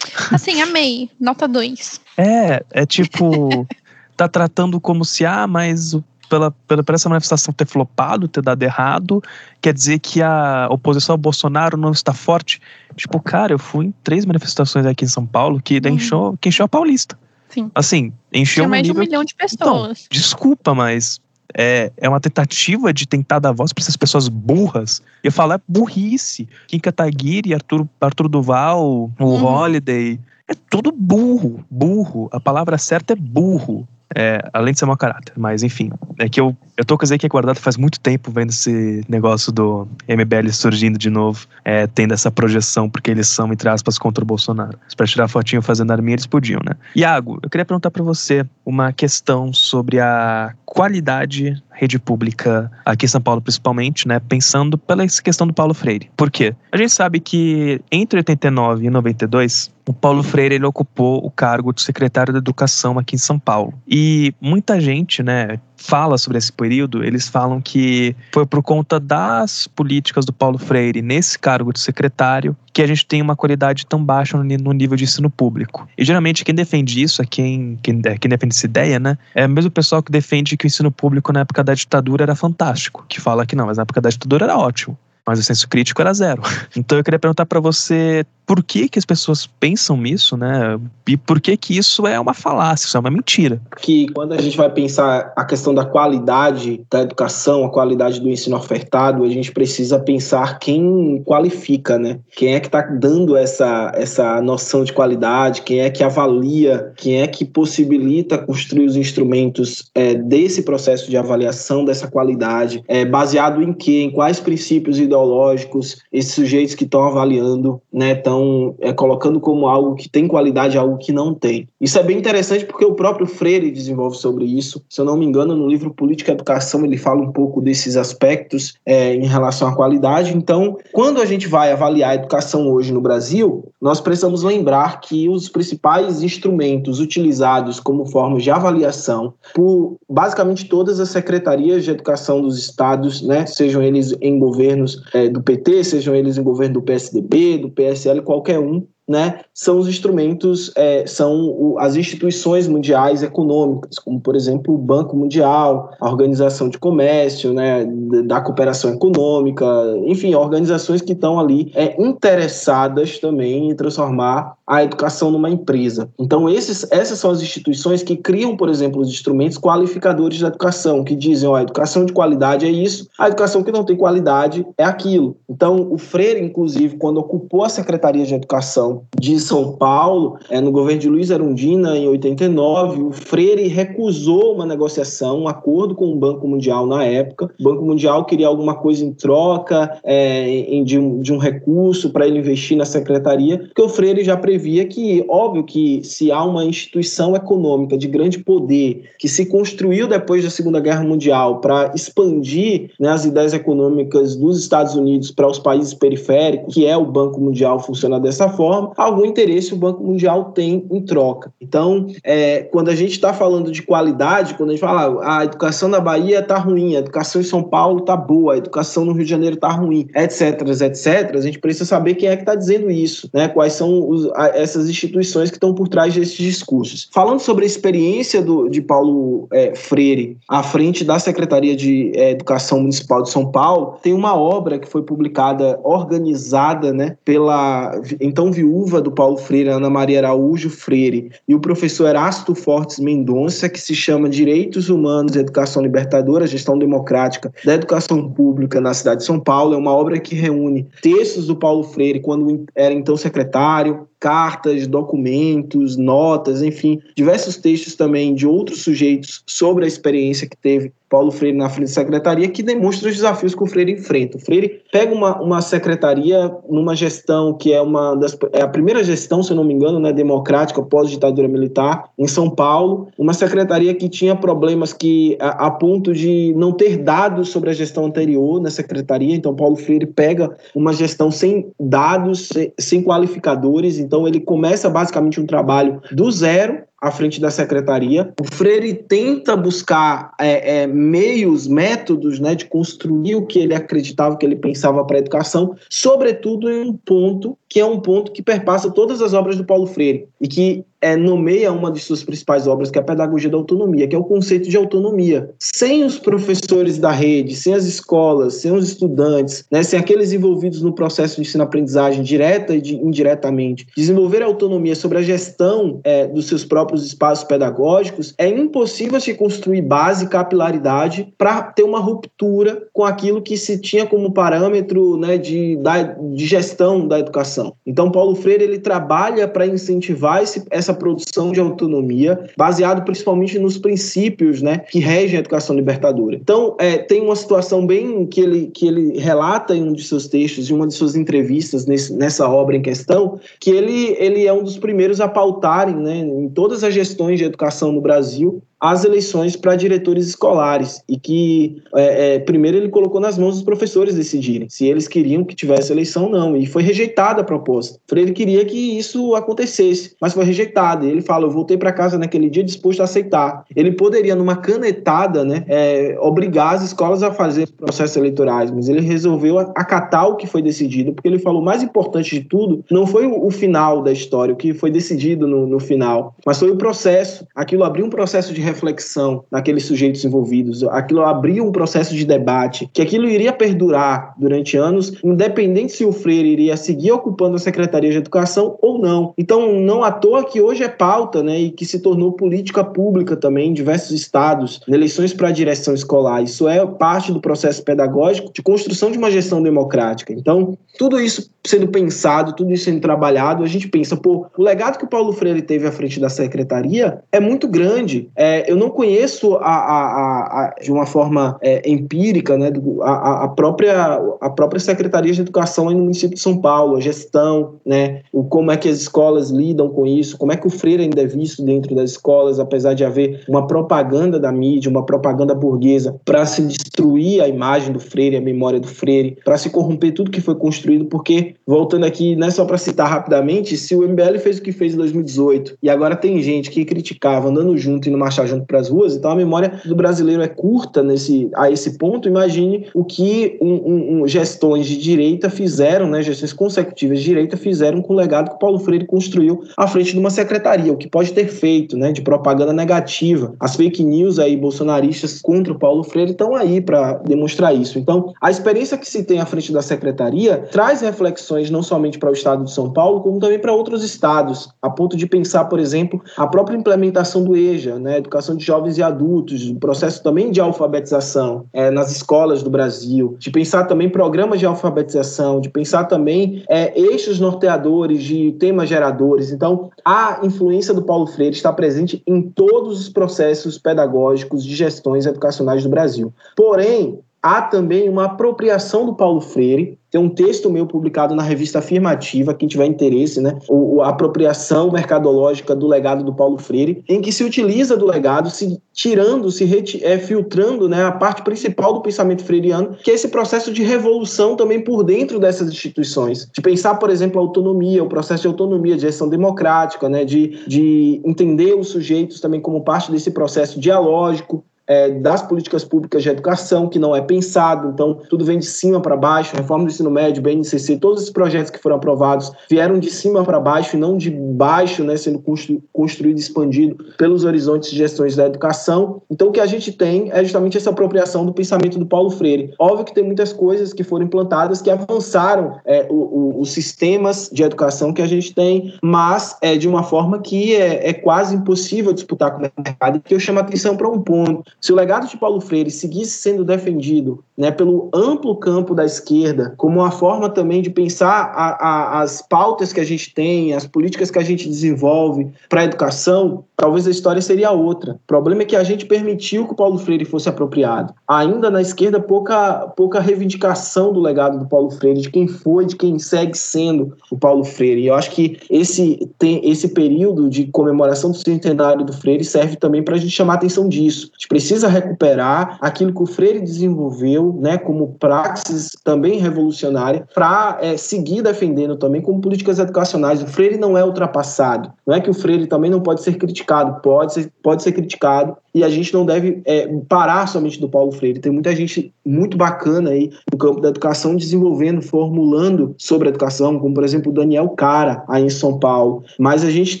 S1: Assim, amei. Nota 2.
S2: É, é tipo, tá tratando como se, ah, mas o pela, pela, por essa manifestação ter flopado, ter dado errado, quer dizer que a oposição ao Bolsonaro não está forte. Tipo, cara, eu fui em três manifestações aqui em São Paulo que, uhum. encheu, que encheu a Paulista.
S1: Sim.
S2: Assim, encheu
S1: Tinha mais
S2: nível...
S1: de um milhão de pessoas.
S2: Então, desculpa, mas é, é uma tentativa de tentar dar voz para essas pessoas burras. E eu falo, é burrice. Kim Kataguiri, Arthur, Arthur Duval, o uhum. Holiday. É tudo burro, burro. A palavra certa é burro. É, além de ser mau caráter, mas enfim. É que eu, eu tô com aqui guardado faz muito tempo vendo esse negócio do MBL surgindo de novo, é, tendo essa projeção, porque eles são, entre aspas, contra o Bolsonaro. Pra tirar fotinho fazendo arminha, eles podiam, né? Iago, eu queria perguntar para você uma questão sobre a qualidade rede pública aqui em São Paulo, principalmente, né? Pensando pela questão do Paulo Freire. Por quê? A gente sabe que entre 89 e 92, o Paulo Freire ele ocupou o cargo de secretário da Educação aqui em São Paulo. E muita gente, né, fala sobre esse período, eles falam que foi por conta das políticas do Paulo Freire nesse cargo de secretário que a gente tem uma qualidade tão baixa no nível de ensino público. E geralmente quem defende isso é quem, quem, é, quem defende essa ideia, né? É o mesmo pessoal que defende que o ensino público na época da ditadura era fantástico, que fala que não, mas na época da ditadura era ótimo mas o senso crítico era zero. Então eu queria perguntar para você por que que as pessoas pensam nisso, né? E por que que isso é uma falácia, isso é uma mentira?
S3: Que quando a gente vai pensar a questão da qualidade da educação, a qualidade do ensino ofertado, a gente precisa pensar quem qualifica, né? Quem é que está dando essa, essa noção de qualidade, quem é que avalia, quem é que possibilita construir os instrumentos é, desse processo de avaliação dessa qualidade, é, baseado em quê? Em quais princípios ideológicos esses sujeitos que estão avaliando, né, estão estão é, colocando como algo que tem qualidade algo que não tem. Isso é bem interessante porque o próprio Freire desenvolve sobre isso. Se eu não me engano, no livro Política e Educação ele fala um pouco desses aspectos é, em relação à qualidade. Então, quando a gente vai avaliar a educação hoje no Brasil, nós precisamos lembrar que os principais instrumentos utilizados como formas de avaliação por basicamente todas as secretarias de educação dos estados, né, sejam eles em governos é, do PT, sejam eles em governo do PSDB, do PSL, qualquer um, né, são os instrumentos, é, são o, as instituições mundiais econômicas, como, por exemplo, o Banco Mundial, a Organização de Comércio, né, da Cooperação Econômica, enfim, organizações que estão ali é, interessadas também em transformar a educação numa empresa. Então, esses, essas são as instituições que criam, por exemplo, os instrumentos qualificadores da educação, que dizem, ó, a educação de qualidade é isso, a educação que não tem qualidade é aquilo. Então, o Freire, inclusive, quando ocupou a Secretaria de Educação de São Paulo, é, no governo de Luiz Arundina, em 89, o Freire recusou uma negociação, um acordo com o Banco Mundial na época. O Banco Mundial queria alguma coisa em troca é, em, de, um, de um recurso para ele investir na secretaria, porque o Freire já previa que, óbvio que se há uma instituição econômica de grande poder que se construiu depois da Segunda Guerra Mundial para expandir né, as ideias econômicas dos Estados Unidos para os países periféricos, que é o Banco Mundial funciona dessa forma, algum interesse o Banco Mundial tem em troca. Então, é, quando a gente está falando de qualidade, quando a gente fala ah, a educação na Bahia está ruim, a educação em São Paulo está boa, a educação no Rio de Janeiro está ruim, etc, etc, a gente precisa saber quem é que está dizendo isso, né? quais são os, a, essas instituições que estão por trás desses discursos. Falando sobre a experiência do, de Paulo é, Freire à frente da Secretaria de é, Educação Municipal de São Paulo, tem uma obra que foi publicada, organizada né, pela então viúva viúva do Paulo Freire, Ana Maria Araújo Freire, e o professor Erasto Fortes Mendonça, que se chama Direitos Humanos Educação Libertadora, Gestão Democrática da Educação Pública na cidade de São Paulo. É uma obra que reúne textos do Paulo Freire, quando era então secretário, cartas, documentos, notas, enfim, diversos textos também de outros sujeitos sobre a experiência que teve Paulo Freire na frente da secretaria, que demonstra os desafios que o Freire enfrenta. O Freire pega uma, uma secretaria numa gestão que é uma das é a primeira gestão, se não me engano, né, democrática pós-ditadura militar em São Paulo, uma secretaria que tinha problemas que a, a ponto de não ter dados sobre a gestão anterior na secretaria. Então Paulo Freire pega uma gestão sem dados, sem, sem qualificadores. Então ele começa basicamente um trabalho do zero à frente da secretaria. O Freire tenta buscar é, é, meios, métodos né, de construir o que ele acreditava, o que ele pensava para a educação, sobretudo em um ponto que é um ponto que perpassa todas as obras do Paulo Freire e que é, nomeia uma de suas principais obras, que é a Pedagogia da Autonomia, que é o conceito de autonomia. Sem os professores da rede, sem as escolas, sem os estudantes, né, sem aqueles envolvidos no processo de ensino-aprendizagem, direta e de, indiretamente, desenvolver autonomia sobre a gestão é, dos seus próprios espaços pedagógicos, é impossível se construir base, capilaridade, para ter uma ruptura com aquilo que se tinha como parâmetro né, de, da, de gestão da educação. Então, Paulo Freire ele trabalha para incentivar esse, essa essa produção de autonomia, baseado principalmente nos princípios né, que regem a educação libertadora. Então, é, tem uma situação bem que ele, que ele relata em um de seus textos, em uma de suas entrevistas nesse, nessa obra em questão, que ele, ele é um dos primeiros a pautarem né, em todas as gestões de educação no Brasil as eleições para diretores escolares e que é, é, primeiro ele colocou nas mãos dos professores decidirem se eles queriam que tivesse eleição ou não e foi rejeitada a proposta. Freire queria que isso acontecesse, mas foi rejeitada. Ele fala: eu voltei para casa naquele dia disposto a aceitar. Ele poderia numa canetada, né, é, obrigar as escolas a fazer processos eleitorais, mas ele resolveu acatar o que foi decidido porque ele falou: o mais importante de tudo não foi o, final da história, o que foi decidido no, no final, mas foi o processo. Aquilo abriu um processo de reflexão naqueles sujeitos envolvidos, aquilo abria um processo de debate, que aquilo iria perdurar durante anos, independente se o Freire iria seguir ocupando a Secretaria de Educação ou não. Então, não à toa que hoje é pauta, né, e que se tornou política pública também em diversos estados, eleições para a direção escolar. Isso é parte do processo pedagógico de construção de uma gestão democrática. Então, tudo isso sendo pensado, tudo isso sendo trabalhado, a gente pensa, pô, o legado que o Paulo Freire teve à frente da secretaria é muito grande. É, é, eu não conheço a, a, a, de uma forma é, empírica né, a, a, própria, a própria Secretaria de Educação no município de São Paulo, a gestão, né, o, como é que as escolas lidam com isso, como é que o freire ainda é visto dentro das escolas, apesar de haver uma propaganda da mídia, uma propaganda burguesa para se destruir a imagem do freire, a memória do freire, para se corromper tudo que foi construído, porque, voltando aqui, não é só para citar rapidamente, se o MBL fez o que fez em 2018 e agora tem gente que criticava andando junto e não junto para as ruas, então a memória do brasileiro é curta nesse, a esse ponto. Imagine o que um, um, um gestões de direita fizeram, né, gestões consecutivas de direita fizeram com o legado que Paulo Freire construiu à frente de uma secretaria, o que pode ter feito né, de propaganda negativa. As fake news aí bolsonaristas contra o Paulo Freire estão aí para demonstrar isso. Então, a experiência que se tem à frente da secretaria traz reflexões não somente para o estado de São Paulo, como também para outros estados, a ponto de pensar, por exemplo, a própria implementação do EJA, né, educação de jovens e adultos, o processo também de alfabetização é, nas escolas do Brasil, de pensar também programas de alfabetização, de pensar também é, eixos norteadores de temas geradores. Então, a influência do Paulo Freire está presente em todos os processos pedagógicos de gestões educacionais do Brasil. Porém, há também uma apropriação do Paulo Freire tem um texto meu publicado na revista Afirmativa, quem tiver interesse, né? O, a apropriação mercadológica do legado do Paulo Freire, em que se utiliza do legado, se tirando, se é, filtrando né, a parte principal do pensamento freiriano, que é esse processo de revolução também por dentro dessas instituições. De pensar, por exemplo, a autonomia, o processo de autonomia, de gestão democrática, né, de, de entender os sujeitos também como parte desse processo dialógico, é, das políticas públicas de educação, que não é pensado, então tudo vem de cima para baixo, reforma do ensino médio, BNCC, todos esses projetos que foram aprovados vieram de cima para baixo e não de baixo, né, sendo constru construído e expandido pelos horizontes de gestões da educação. Então o que a gente tem é justamente essa apropriação do pensamento do Paulo Freire. Óbvio que tem muitas coisas que foram implantadas que avançaram é, o, o, os sistemas de educação que a gente tem, mas é de uma forma que é, é quase impossível disputar com o mercado, que eu chamo a atenção para um ponto. Se o legado de Paulo Freire seguisse sendo defendido né, pelo amplo campo da esquerda, como uma forma também de pensar a, a, as pautas que a gente tem, as políticas que a gente desenvolve para a educação, talvez a história seria outra. O problema é que a gente permitiu que o Paulo Freire fosse apropriado. Ainda na esquerda, pouca, pouca reivindicação do legado do Paulo Freire, de quem foi, de quem segue sendo o Paulo Freire. E eu acho que esse, tem, esse período de comemoração do centenário do Freire serve também para a gente chamar a atenção disso. A gente precisa recuperar aquilo que o Freire desenvolveu né, como praxis também revolucionária para é, seguir defendendo também como políticas educacionais. O Freire não é ultrapassado. Não é que o Freire também não pode ser criticado criticado, pode ser, pode ser criticado, e a gente não deve é, parar somente do Paulo Freire. Tem muita gente muito bacana aí no campo da educação desenvolvendo, formulando sobre a educação, como por exemplo o Daniel Cara, aí em São Paulo. Mas a gente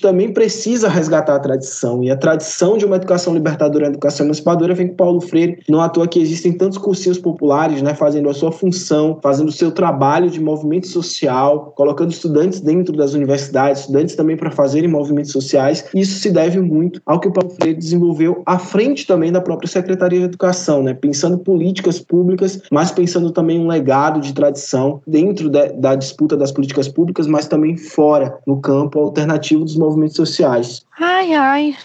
S3: também precisa resgatar a tradição, e a tradição de uma educação libertadora, uma educação emancipadora, vem com Paulo Freire. Não à toa que existem tantos cursinhos populares, né, fazendo a sua função, fazendo o seu trabalho de movimento social, colocando estudantes dentro das universidades, estudantes também para fazerem movimentos sociais. Isso se deve muito ao que o Paulo Freire desenvolveu à frente também da própria Secretaria de Educação, né? pensando políticas públicas, mas pensando também um legado de tradição dentro de, da disputa das políticas públicas, mas também fora, no campo alternativo dos movimentos sociais.
S1: Ai, ai,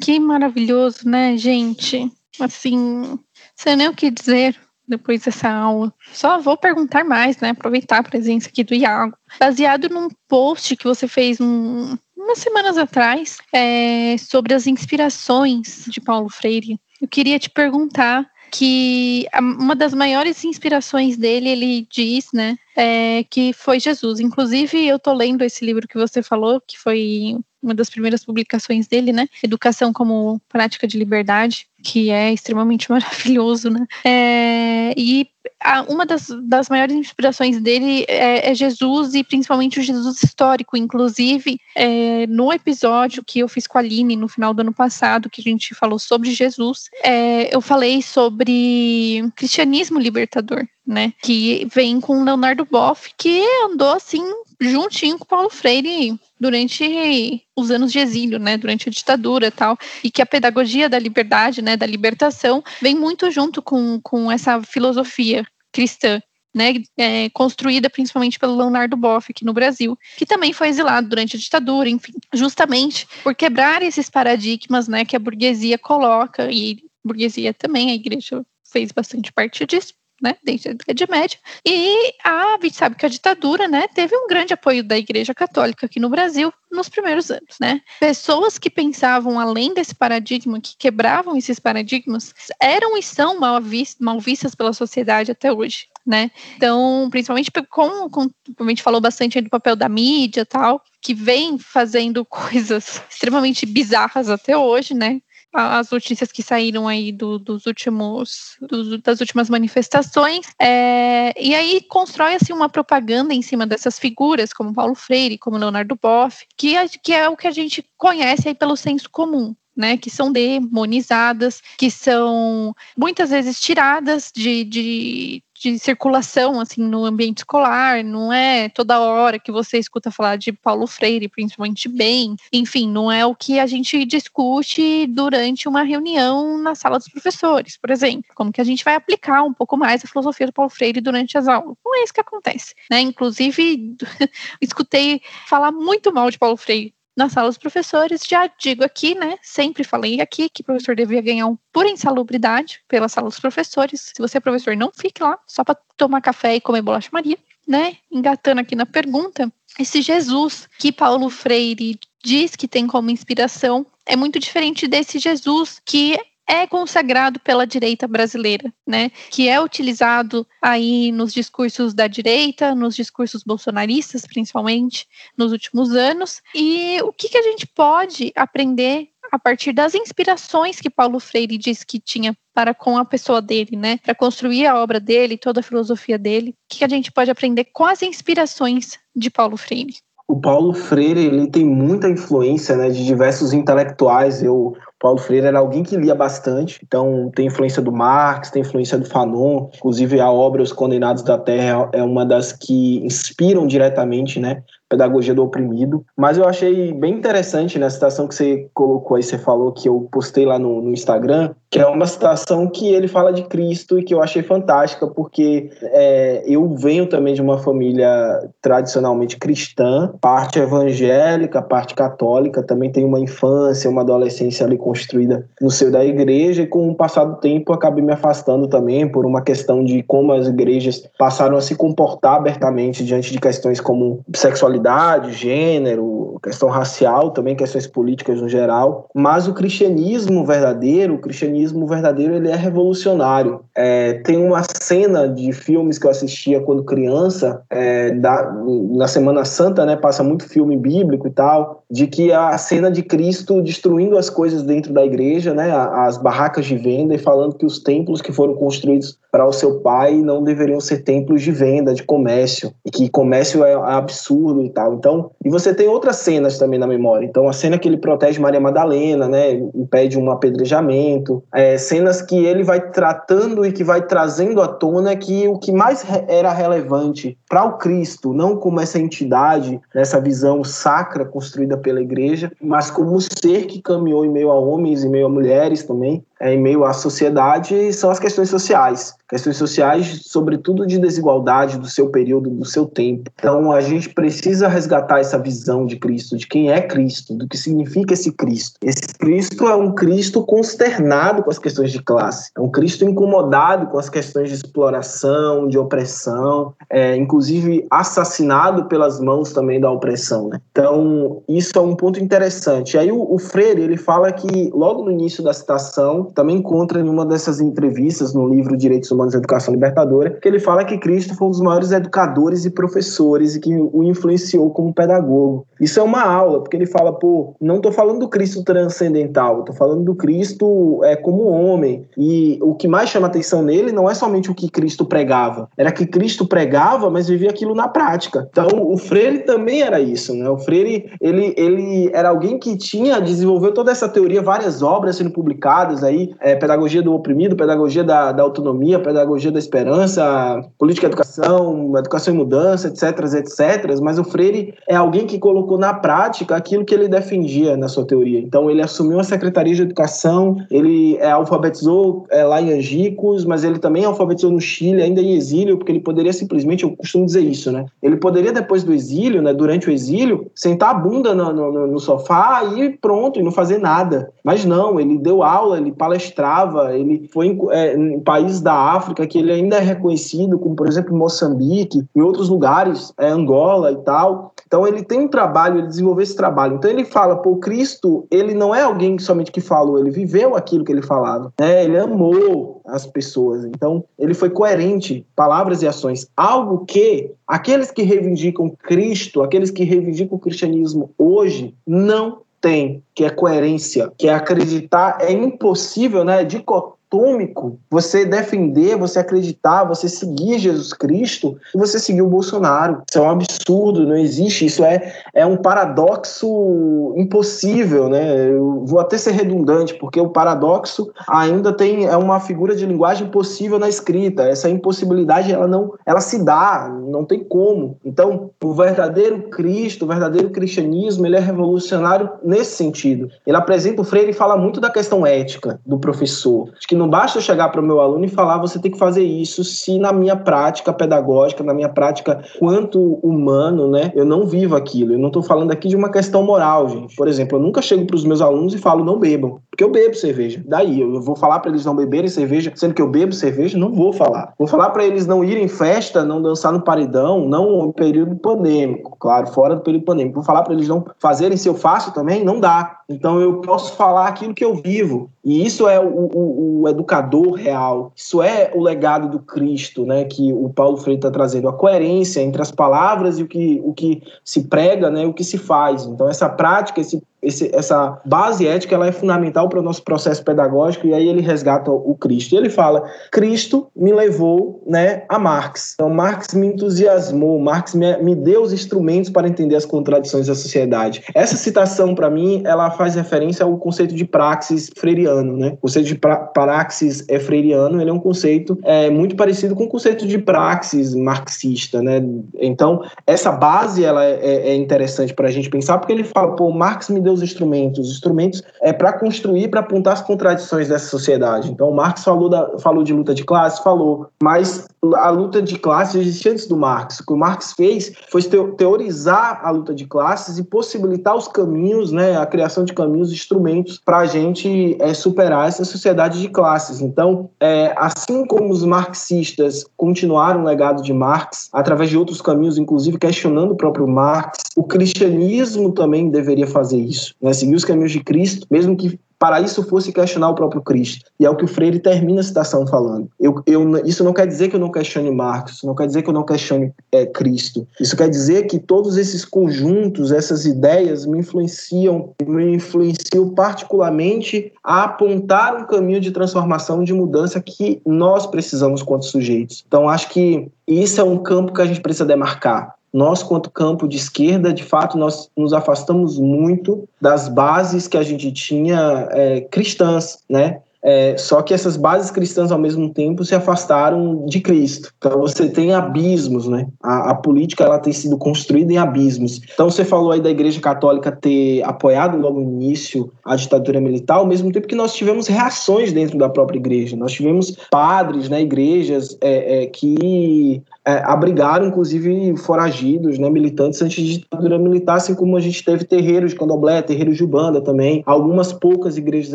S1: que maravilhoso, né, gente? Assim, sei nem o que dizer depois dessa aula. Só vou perguntar mais, né? Aproveitar a presença aqui do Iago. Baseado num post que você fez um, umas semanas atrás é, sobre as inspirações de Paulo Freire. Eu queria te perguntar que uma das maiores inspirações dele, ele diz, né, é, que foi Jesus. Inclusive, eu tô lendo esse livro que você falou, que foi uma das primeiras publicações dele, né, Educação como Prática de Liberdade, que é extremamente maravilhoso, né, é, e a, uma das, das maiores inspirações dele é, é, Jesus e principalmente o Jesus histórico. Inclusive, é, no episódio que eu fiz com a Aline no final do ano passado, que a gente falou sobre Jesus, é, eu falei sobre cristianismo libertador, né? Que vem com Leonardo Boff, que andou assim juntinho com Paulo Freire durante os anos de exílio, né, durante a ditadura e tal, e que a pedagogia da liberdade, né, da libertação, vem muito junto com, com essa filosofia cristã. né, é, construída principalmente pelo Leonardo Boff aqui no Brasil, que também foi exilado durante a ditadura, enfim, justamente por quebrar esses paradigmas, né, que a burguesia coloca e burguesia também, a igreja fez bastante parte disso né, desde a Idade Média. E a, gente sabe que a ditadura, né, teve um grande apoio da Igreja Católica aqui no Brasil nos primeiros anos, né? Pessoas que pensavam além desse paradigma, que quebravam esses paradigmas, eram e são mal, vistas, mal vistas pela sociedade até hoje. Né? Então, principalmente com, com a gente falou bastante do papel da mídia tal, que vem fazendo coisas extremamente bizarras até hoje, né? As notícias que saíram aí do, dos últimos das últimas manifestações é, e aí constrói assim uma propaganda em cima dessas figuras como Paulo Freire como Leonardo Boff que é, que é o que a gente conhece aí pelo senso comum né, que são demonizadas, que são muitas vezes tiradas de, de, de circulação assim no ambiente escolar, não é toda hora que você escuta falar de Paulo Freire, principalmente bem. Enfim, não é o que a gente discute durante uma reunião na sala dos professores, por exemplo. Como que a gente vai aplicar um pouco mais a filosofia do Paulo Freire durante as aulas? Não é isso que acontece, né? Inclusive, escutei falar muito mal de Paulo Freire na sala dos professores. Já digo aqui, né? Sempre falei aqui que o professor devia ganhar um por insalubridade pela sala dos professores. Se você é professor, não fique lá só para tomar café e comer bolacha Maria, né? Engatando aqui na pergunta, esse Jesus que Paulo Freire diz que tem como inspiração é muito diferente desse Jesus que é consagrado pela direita brasileira, né? Que é utilizado aí nos discursos da direita, nos discursos bolsonaristas, principalmente, nos últimos anos. E o que, que a gente pode aprender a partir das inspirações que Paulo Freire disse que tinha para com a pessoa dele, né? Para construir a obra dele, toda a filosofia dele. O que a gente pode aprender com as inspirações de Paulo Freire?
S3: O Paulo Freire ele tem muita influência né, de diversos intelectuais. Eu Paulo Freire era alguém que lia bastante, então tem influência do Marx, tem influência do Fanon, inclusive a obra Os Condenados da Terra é uma das que inspiram diretamente, né, pedagogia do oprimido. Mas eu achei bem interessante na né, citação que você colocou aí, você falou que eu postei lá no, no, Instagram, que é uma citação que ele fala de Cristo e que eu achei fantástica, porque é, eu venho também de uma família tradicionalmente cristã, parte evangélica, parte católica, também tenho uma infância, uma adolescência ali construída no seio da igreja, e com o passar do tempo acabei me afastando também por uma questão de como as igrejas passaram a se comportar abertamente diante de questões como sexualidade gênero, questão racial, também questões políticas no geral. Mas o cristianismo verdadeiro, o cristianismo verdadeiro, ele é revolucionário. É, tem uma cena de filmes que eu assistia quando criança, é, da, na Semana Santa, né, passa muito filme bíblico e tal, de que a cena de Cristo destruindo as coisas dentro da igreja, né, as barracas de venda e falando que os templos que foram construídos para o seu pai não deveriam ser templos de venda, de comércio, e que comércio é absurdo e tal. Então, e você tem outras cenas também na memória. Então, a cena que ele protege Maria Madalena, né, impede um apedrejamento, é, cenas que ele vai tratando e que vai trazendo à tona que o que mais era relevante para o Cristo, não como essa entidade, nessa visão sacra construída pela igreja, mas como ser que caminhou em meio a homens e meio a mulheres também, em meio à sociedade são as questões sociais. Questões sociais, sobretudo de desigualdade do seu período, do seu tempo. Então, a gente precisa resgatar essa visão de Cristo, de quem é Cristo, do que significa esse Cristo. Esse Cristo é um Cristo consternado com as questões de classe, é um Cristo incomodado com as questões de exploração, de opressão, é, inclusive assassinado pelas mãos também da opressão. Né? Então, isso é um ponto interessante. Aí, o, o Freire ele fala que, logo no início da citação, também encontra em uma dessas entrevistas no livro Direitos Humanos e Educação Libertadora, que ele fala que Cristo foi um dos maiores educadores e professores e que o influenciou como pedagogo. Isso é uma aula, porque ele fala, pô, não estou falando do Cristo transcendental, estou falando do Cristo é, como homem. E o que mais chama atenção nele não é somente o que Cristo pregava, era que Cristo pregava, mas vivia aquilo na prática. Então, o Freire também era isso, né? O Freire, ele, ele era alguém que tinha, desenvolveu toda essa teoria, várias obras sendo publicadas aí, aí é, pedagogia do oprimido, pedagogia da, da autonomia, pedagogia da esperança, política educação, educação em mudança, etc, etc. Mas o Freire é alguém que colocou na prática aquilo que ele defendia na sua teoria. Então ele assumiu a Secretaria de Educação, ele é, alfabetizou é, lá em Angicos, mas ele também alfabetizou no Chile, ainda em exílio, porque ele poderia simplesmente, eu costumo dizer isso, né? Ele poderia depois do exílio, né, durante o exílio, sentar a bunda no, no, no sofá e pronto, e não fazer nada. Mas não, ele deu aula, ele palestrava, ele foi em, é, em países da África que ele ainda é reconhecido, como por exemplo Moçambique, em outros lugares, é, Angola e tal. Então ele tem um trabalho, ele desenvolveu esse trabalho. Então ele fala, pô, Cristo, ele não é alguém somente que falou, ele viveu aquilo que ele falava, né? Ele amou as pessoas. Então ele foi coerente, palavras e ações, algo que aqueles que reivindicam Cristo, aqueles que reivindicam o cristianismo hoje não tem, que é coerência, que é acreditar, é impossível, né? Dicotomia atômico você defender, você acreditar, você seguir Jesus Cristo e você seguir o Bolsonaro. Isso é um absurdo, não existe. Isso é, é um paradoxo impossível, né? Eu vou até ser redundante, porque o paradoxo ainda tem é uma figura de linguagem possível na escrita. Essa impossibilidade ela não ela se dá, não tem como. Então, o verdadeiro Cristo, o verdadeiro cristianismo, ele é revolucionário nesse sentido. Ele apresenta o Freire e fala muito da questão ética do professor. Acho que não basta eu chegar para o meu aluno e falar, você tem que fazer isso, se na minha prática pedagógica, na minha prática quanto humano, né, eu não vivo aquilo. Eu não estou falando aqui de uma questão moral, gente. Por exemplo, eu nunca chego para os meus alunos e falo, não bebam, porque eu bebo cerveja. Daí, eu vou falar para eles não beberem cerveja, sendo que eu bebo cerveja? Não vou falar. Vou falar para eles não irem em festa, não dançar no paredão, não em período pandêmico, claro, fora do período pandêmico. Vou falar para eles não fazerem se eu faço também? Não dá. Então eu posso falar aquilo que eu vivo. E isso é o, o, o educador real. Isso é o legado do Cristo, né? Que o Paulo Freire está trazendo. A coerência entre as palavras e o que, o que se prega, né? O que se faz. Então essa prática, esse esse, essa base ética ela é fundamental para o nosso processo pedagógico e aí ele resgata o Cristo. E ele fala: Cristo me levou né, a Marx. Então, Marx me entusiasmou, Marx me, me deu os instrumentos para entender as contradições da sociedade. Essa citação, para mim, ela faz referência ao conceito de praxis freiriano. Né? O conceito de pra, praxis é freiriano, ele é um conceito é, muito parecido com o conceito de praxis marxista. Né? Então, essa base ela é, é, é interessante para a gente pensar, porque ele fala: pô, Marx me deu os instrumentos. Os instrumentos é para construir, para apontar as contradições dessa sociedade. Então, Marx falou, da, falou de luta de classe, falou, mas a luta de classes existia antes do Marx. O que o Marx fez foi teorizar a luta de classes e possibilitar os caminhos, né, a criação de caminhos, instrumentos para a gente é, superar essa sociedade de classes. Então, é, assim como os marxistas continuaram o legado de Marx através de outros caminhos, inclusive questionando o próprio Marx, o cristianismo também deveria fazer isso, né, seguir os caminhos de Cristo, mesmo que para isso fosse questionar o próprio Cristo. E é o que o Freire termina a citação falando. Eu, eu, isso não quer dizer que eu não questione Marx, isso não quer dizer que eu não questione é, Cristo. Isso quer dizer que todos esses conjuntos, essas ideias me influenciam, me influenciam particularmente a apontar um caminho de transformação, de mudança que nós precisamos quanto sujeitos. Então, acho que isso é um campo que a gente precisa demarcar nós, quanto campo de esquerda, de fato, nós nos afastamos muito das bases que a gente tinha é, cristãs, né? É, só que essas bases cristãs, ao mesmo tempo, se afastaram de Cristo. Então, você tem abismos, né? A, a, política ela tem sido construída em abismos. Então, você falou aí da Igreja Católica ter apoiado logo no início a ditadura militar, ao mesmo tempo que nós tivemos reações dentro da própria igreja. Nós tivemos padres, né, igrejas é, é, que é, abrigaram, inclusive, foragidos, né, militantes antes de ditadura militar, assim como a gente teve terreiros de candomblé, terreiros de Ubanda também, algumas poucas igrejas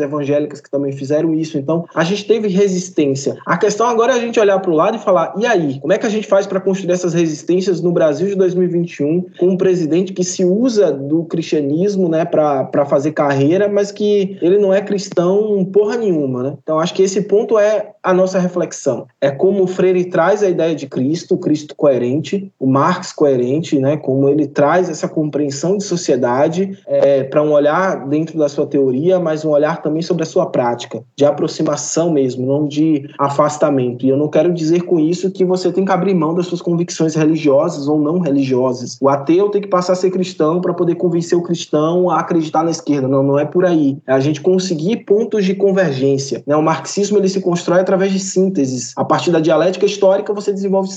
S3: evangélicas que também fizeram isso. Então, a gente teve resistência. A questão agora é a gente olhar para o lado e falar: e aí? Como é que a gente faz para construir essas resistências no Brasil de 2021 com um presidente que se usa do cristianismo né, para fazer carreira, mas que ele não é cristão porra nenhuma? Né? Então, acho que esse ponto é a nossa reflexão. É como o Freire traz a ideia de Cristo, Cristo coerente, o Marx coerente, né, como ele traz essa compreensão de sociedade é, para um olhar dentro da sua teoria, mas um olhar também sobre a sua prática, de aproximação mesmo, não de afastamento. E eu não quero dizer com isso que você tem que abrir mão das suas convicções religiosas ou não religiosas. O ateu tem que passar a ser cristão para poder convencer o cristão a acreditar na esquerda. Não, não é por aí. É a gente conseguir pontos de convergência. Né? O marxismo ele se constrói através de sínteses. A partir da dialética histórica, você desenvolve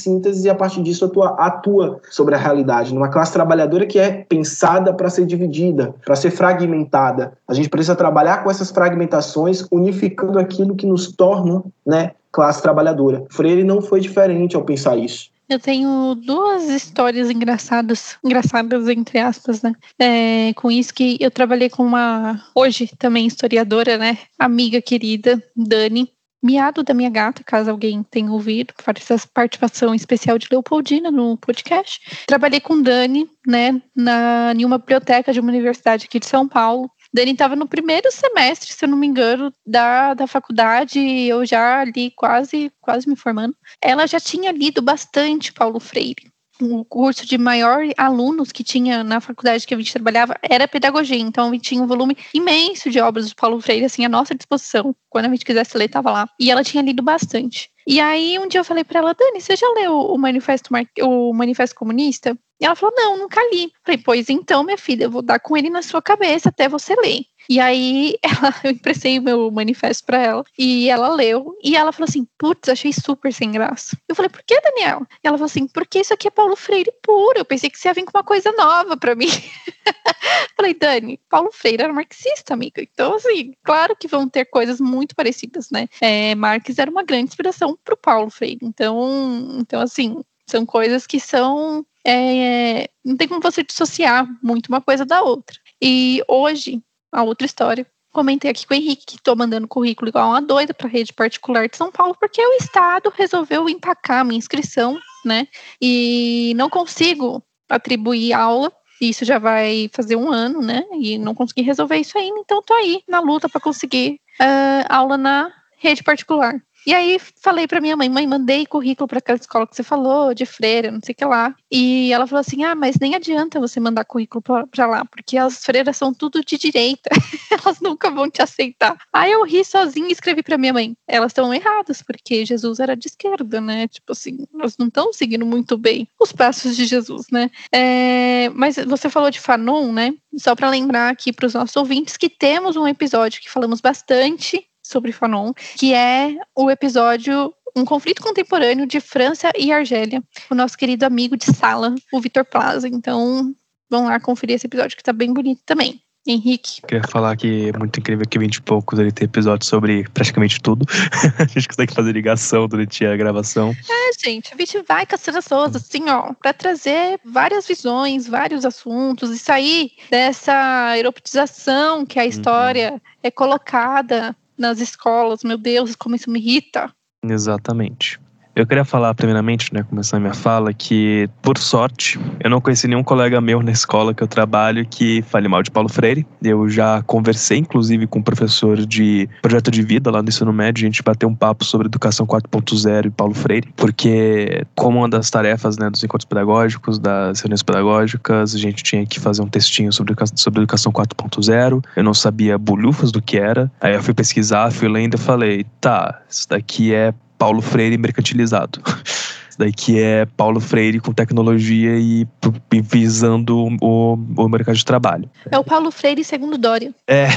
S3: e a partir disso atua, atua sobre a realidade. Numa classe trabalhadora que é pensada para ser dividida, para ser fragmentada. A gente precisa trabalhar com essas fragmentações, unificando aquilo que nos torna né, classe trabalhadora. Freire não foi diferente ao pensar isso.
S1: Eu tenho duas histórias engraçadas, engraçadas entre aspas, né? É, com isso que eu trabalhei com uma, hoje também historiadora, né? Amiga querida, Dani, miado da minha gata, caso alguém tenha ouvido, para essa participação especial de Leopoldina no podcast. Trabalhei com Dani, né, na, em uma biblioteca de uma universidade aqui de São Paulo. Dani estava no primeiro semestre, se eu não me engano, da, da faculdade, eu já ali quase, quase me formando. Ela já tinha lido bastante Paulo Freire. O curso de maior alunos que tinha na faculdade que a gente trabalhava era pedagogia, então a gente tinha um volume imenso de obras do Paulo Freire, assim, à nossa disposição. Quando a gente quisesse ler, estava lá. E ela tinha lido bastante. E aí um dia eu falei para ela, Dani, você já leu o Manifesto, Mar... o Manifesto Comunista? E ela falou, não, nunca li. Falei, pois então, minha filha, eu vou dar com ele na sua cabeça até você ler. E aí ela, eu emprestei meu manifesto para ela e ela leu e ela falou assim: "Putz, achei super sem graça". Eu falei: "Por que, Daniela?". E ela falou assim: "Porque isso aqui é Paulo Freire puro. Eu pensei que você ia vir com uma coisa nova para mim". falei: "Dani, Paulo Freire era marxista, amiga. Então assim, claro que vão ter coisas muito parecidas, né? É, Marx era uma grande inspiração para o Paulo Freire. Então, então assim, são coisas que são é, não tem como você dissociar muito uma coisa da outra. E hoje a outra história. Comentei aqui com o Henrique que estou mandando currículo igual uma doida para a rede particular de São Paulo, porque o Estado resolveu empacar minha inscrição, né? E não consigo atribuir aula. Isso já vai fazer um ano, né? E não consegui resolver isso ainda, então tô aí na luta para conseguir uh, aula na rede particular. E aí falei para minha mãe, mãe, mandei currículo para aquela escola que você falou, de freira, não sei o que lá. E ela falou assim: "Ah, mas nem adianta você mandar currículo para lá, porque as freiras são tudo de direita. elas nunca vão te aceitar". Aí eu ri sozinha e escrevi para minha mãe: "Elas estão erradas, porque Jesus era de esquerda, né? Tipo assim, elas não estão seguindo muito bem os passos de Jesus, né? É, mas você falou de Fanon, né? Só para lembrar aqui para os nossos ouvintes que temos um episódio que falamos bastante sobre Fanon, que é o episódio Um Conflito Contemporâneo de França e Argélia, o nosso querido amigo de sala, o Vitor Plaza. Então, vão lá conferir esse episódio que tá bem bonito também. Henrique.
S2: Queria falar que é muito incrível que 20 e poucos ele tem episódios sobre praticamente tudo. a gente consegue fazer ligação durante a gravação.
S1: É, gente, a gente vai caçando as pessoas assim, ó, pra trazer várias visões, vários assuntos e sair dessa erotização que a uhum. história uhum. é colocada nas escolas. Meu Deus, como isso me irrita.
S2: Exatamente. Eu queria falar, primeiramente, né, começar a minha fala, que, por sorte, eu não conheci nenhum colega meu na escola que eu trabalho que fale mal de Paulo Freire. Eu já conversei, inclusive, com um professor de projeto de vida lá no ensino médio, a gente bateu um papo sobre educação 4.0 e Paulo Freire, porque, como uma das tarefas né, dos encontros pedagógicos, das reuniões pedagógicas, a gente tinha que fazer um textinho sobre, sobre educação 4.0. Eu não sabia bolhufas do que era. Aí eu fui pesquisar, fui lendo e falei, tá, isso daqui é Paulo Freire mercantilizado. Isso daí que é Paulo Freire com tecnologia e, e visando o, o mercado de trabalho.
S1: É o Paulo Freire segundo Dória.
S2: É.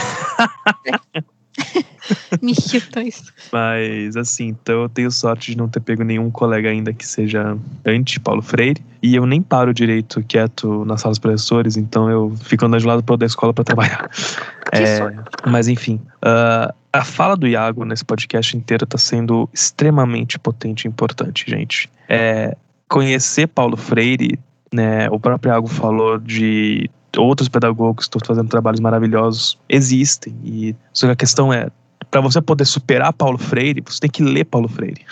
S1: é. Me irrita isso.
S2: Mas, assim, então eu tenho sorte de não ter pego nenhum colega ainda que seja anti-Paulo Freire. E eu nem paro direito quieto nas salas professores, então eu fico andando de lado para da escola para trabalhar. É, mas, enfim. Uh, a fala do Iago nesse podcast inteiro está sendo extremamente potente e importante, gente. É, conhecer Paulo Freire, né, o próprio Iago falou de outros pedagogos que estão fazendo trabalhos maravilhosos, existem. E só que a questão é, para você poder superar Paulo Freire, você tem que ler Paulo Freire.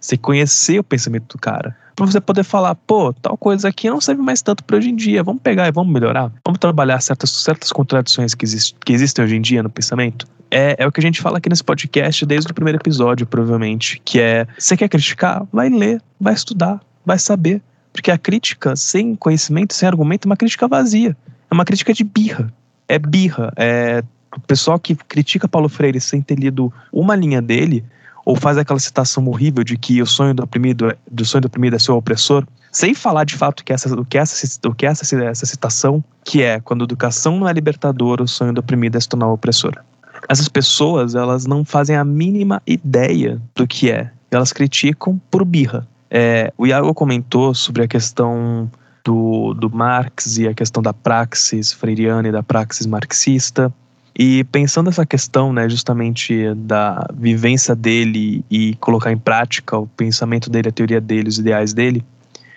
S2: Você conhecer o pensamento do cara. Para você poder falar, pô, tal coisa aqui não serve mais tanto para hoje em dia. Vamos pegar e vamos melhorar. Vamos trabalhar certas, certas contradições que, exist, que existem hoje em dia no pensamento. É, é o que a gente fala aqui nesse podcast desde o primeiro episódio, provavelmente. Que é, você quer criticar? Vai ler, vai estudar vai saber. Porque a crítica sem conhecimento, sem argumento, é uma crítica vazia. É uma crítica de birra. É birra. É o pessoal que critica Paulo Freire sem ter lido uma linha dele, ou faz aquela citação horrível de que o sonho do oprimido, é, do sonho do oprimido é seu opressor, sem falar de fato que essa, o que essa, o que essa, essa citação, que é quando educação não é libertadora, o sonho do oprimido é se tornar opressor. Essas pessoas, elas não fazem a mínima ideia do que é. Elas criticam por birra. É, o Iago comentou sobre a questão do, do Marx e a questão da praxis freiriana e da praxis marxista. E pensando essa questão, né, justamente da vivência dele e colocar em prática o pensamento dele, a teoria dele, os ideais dele,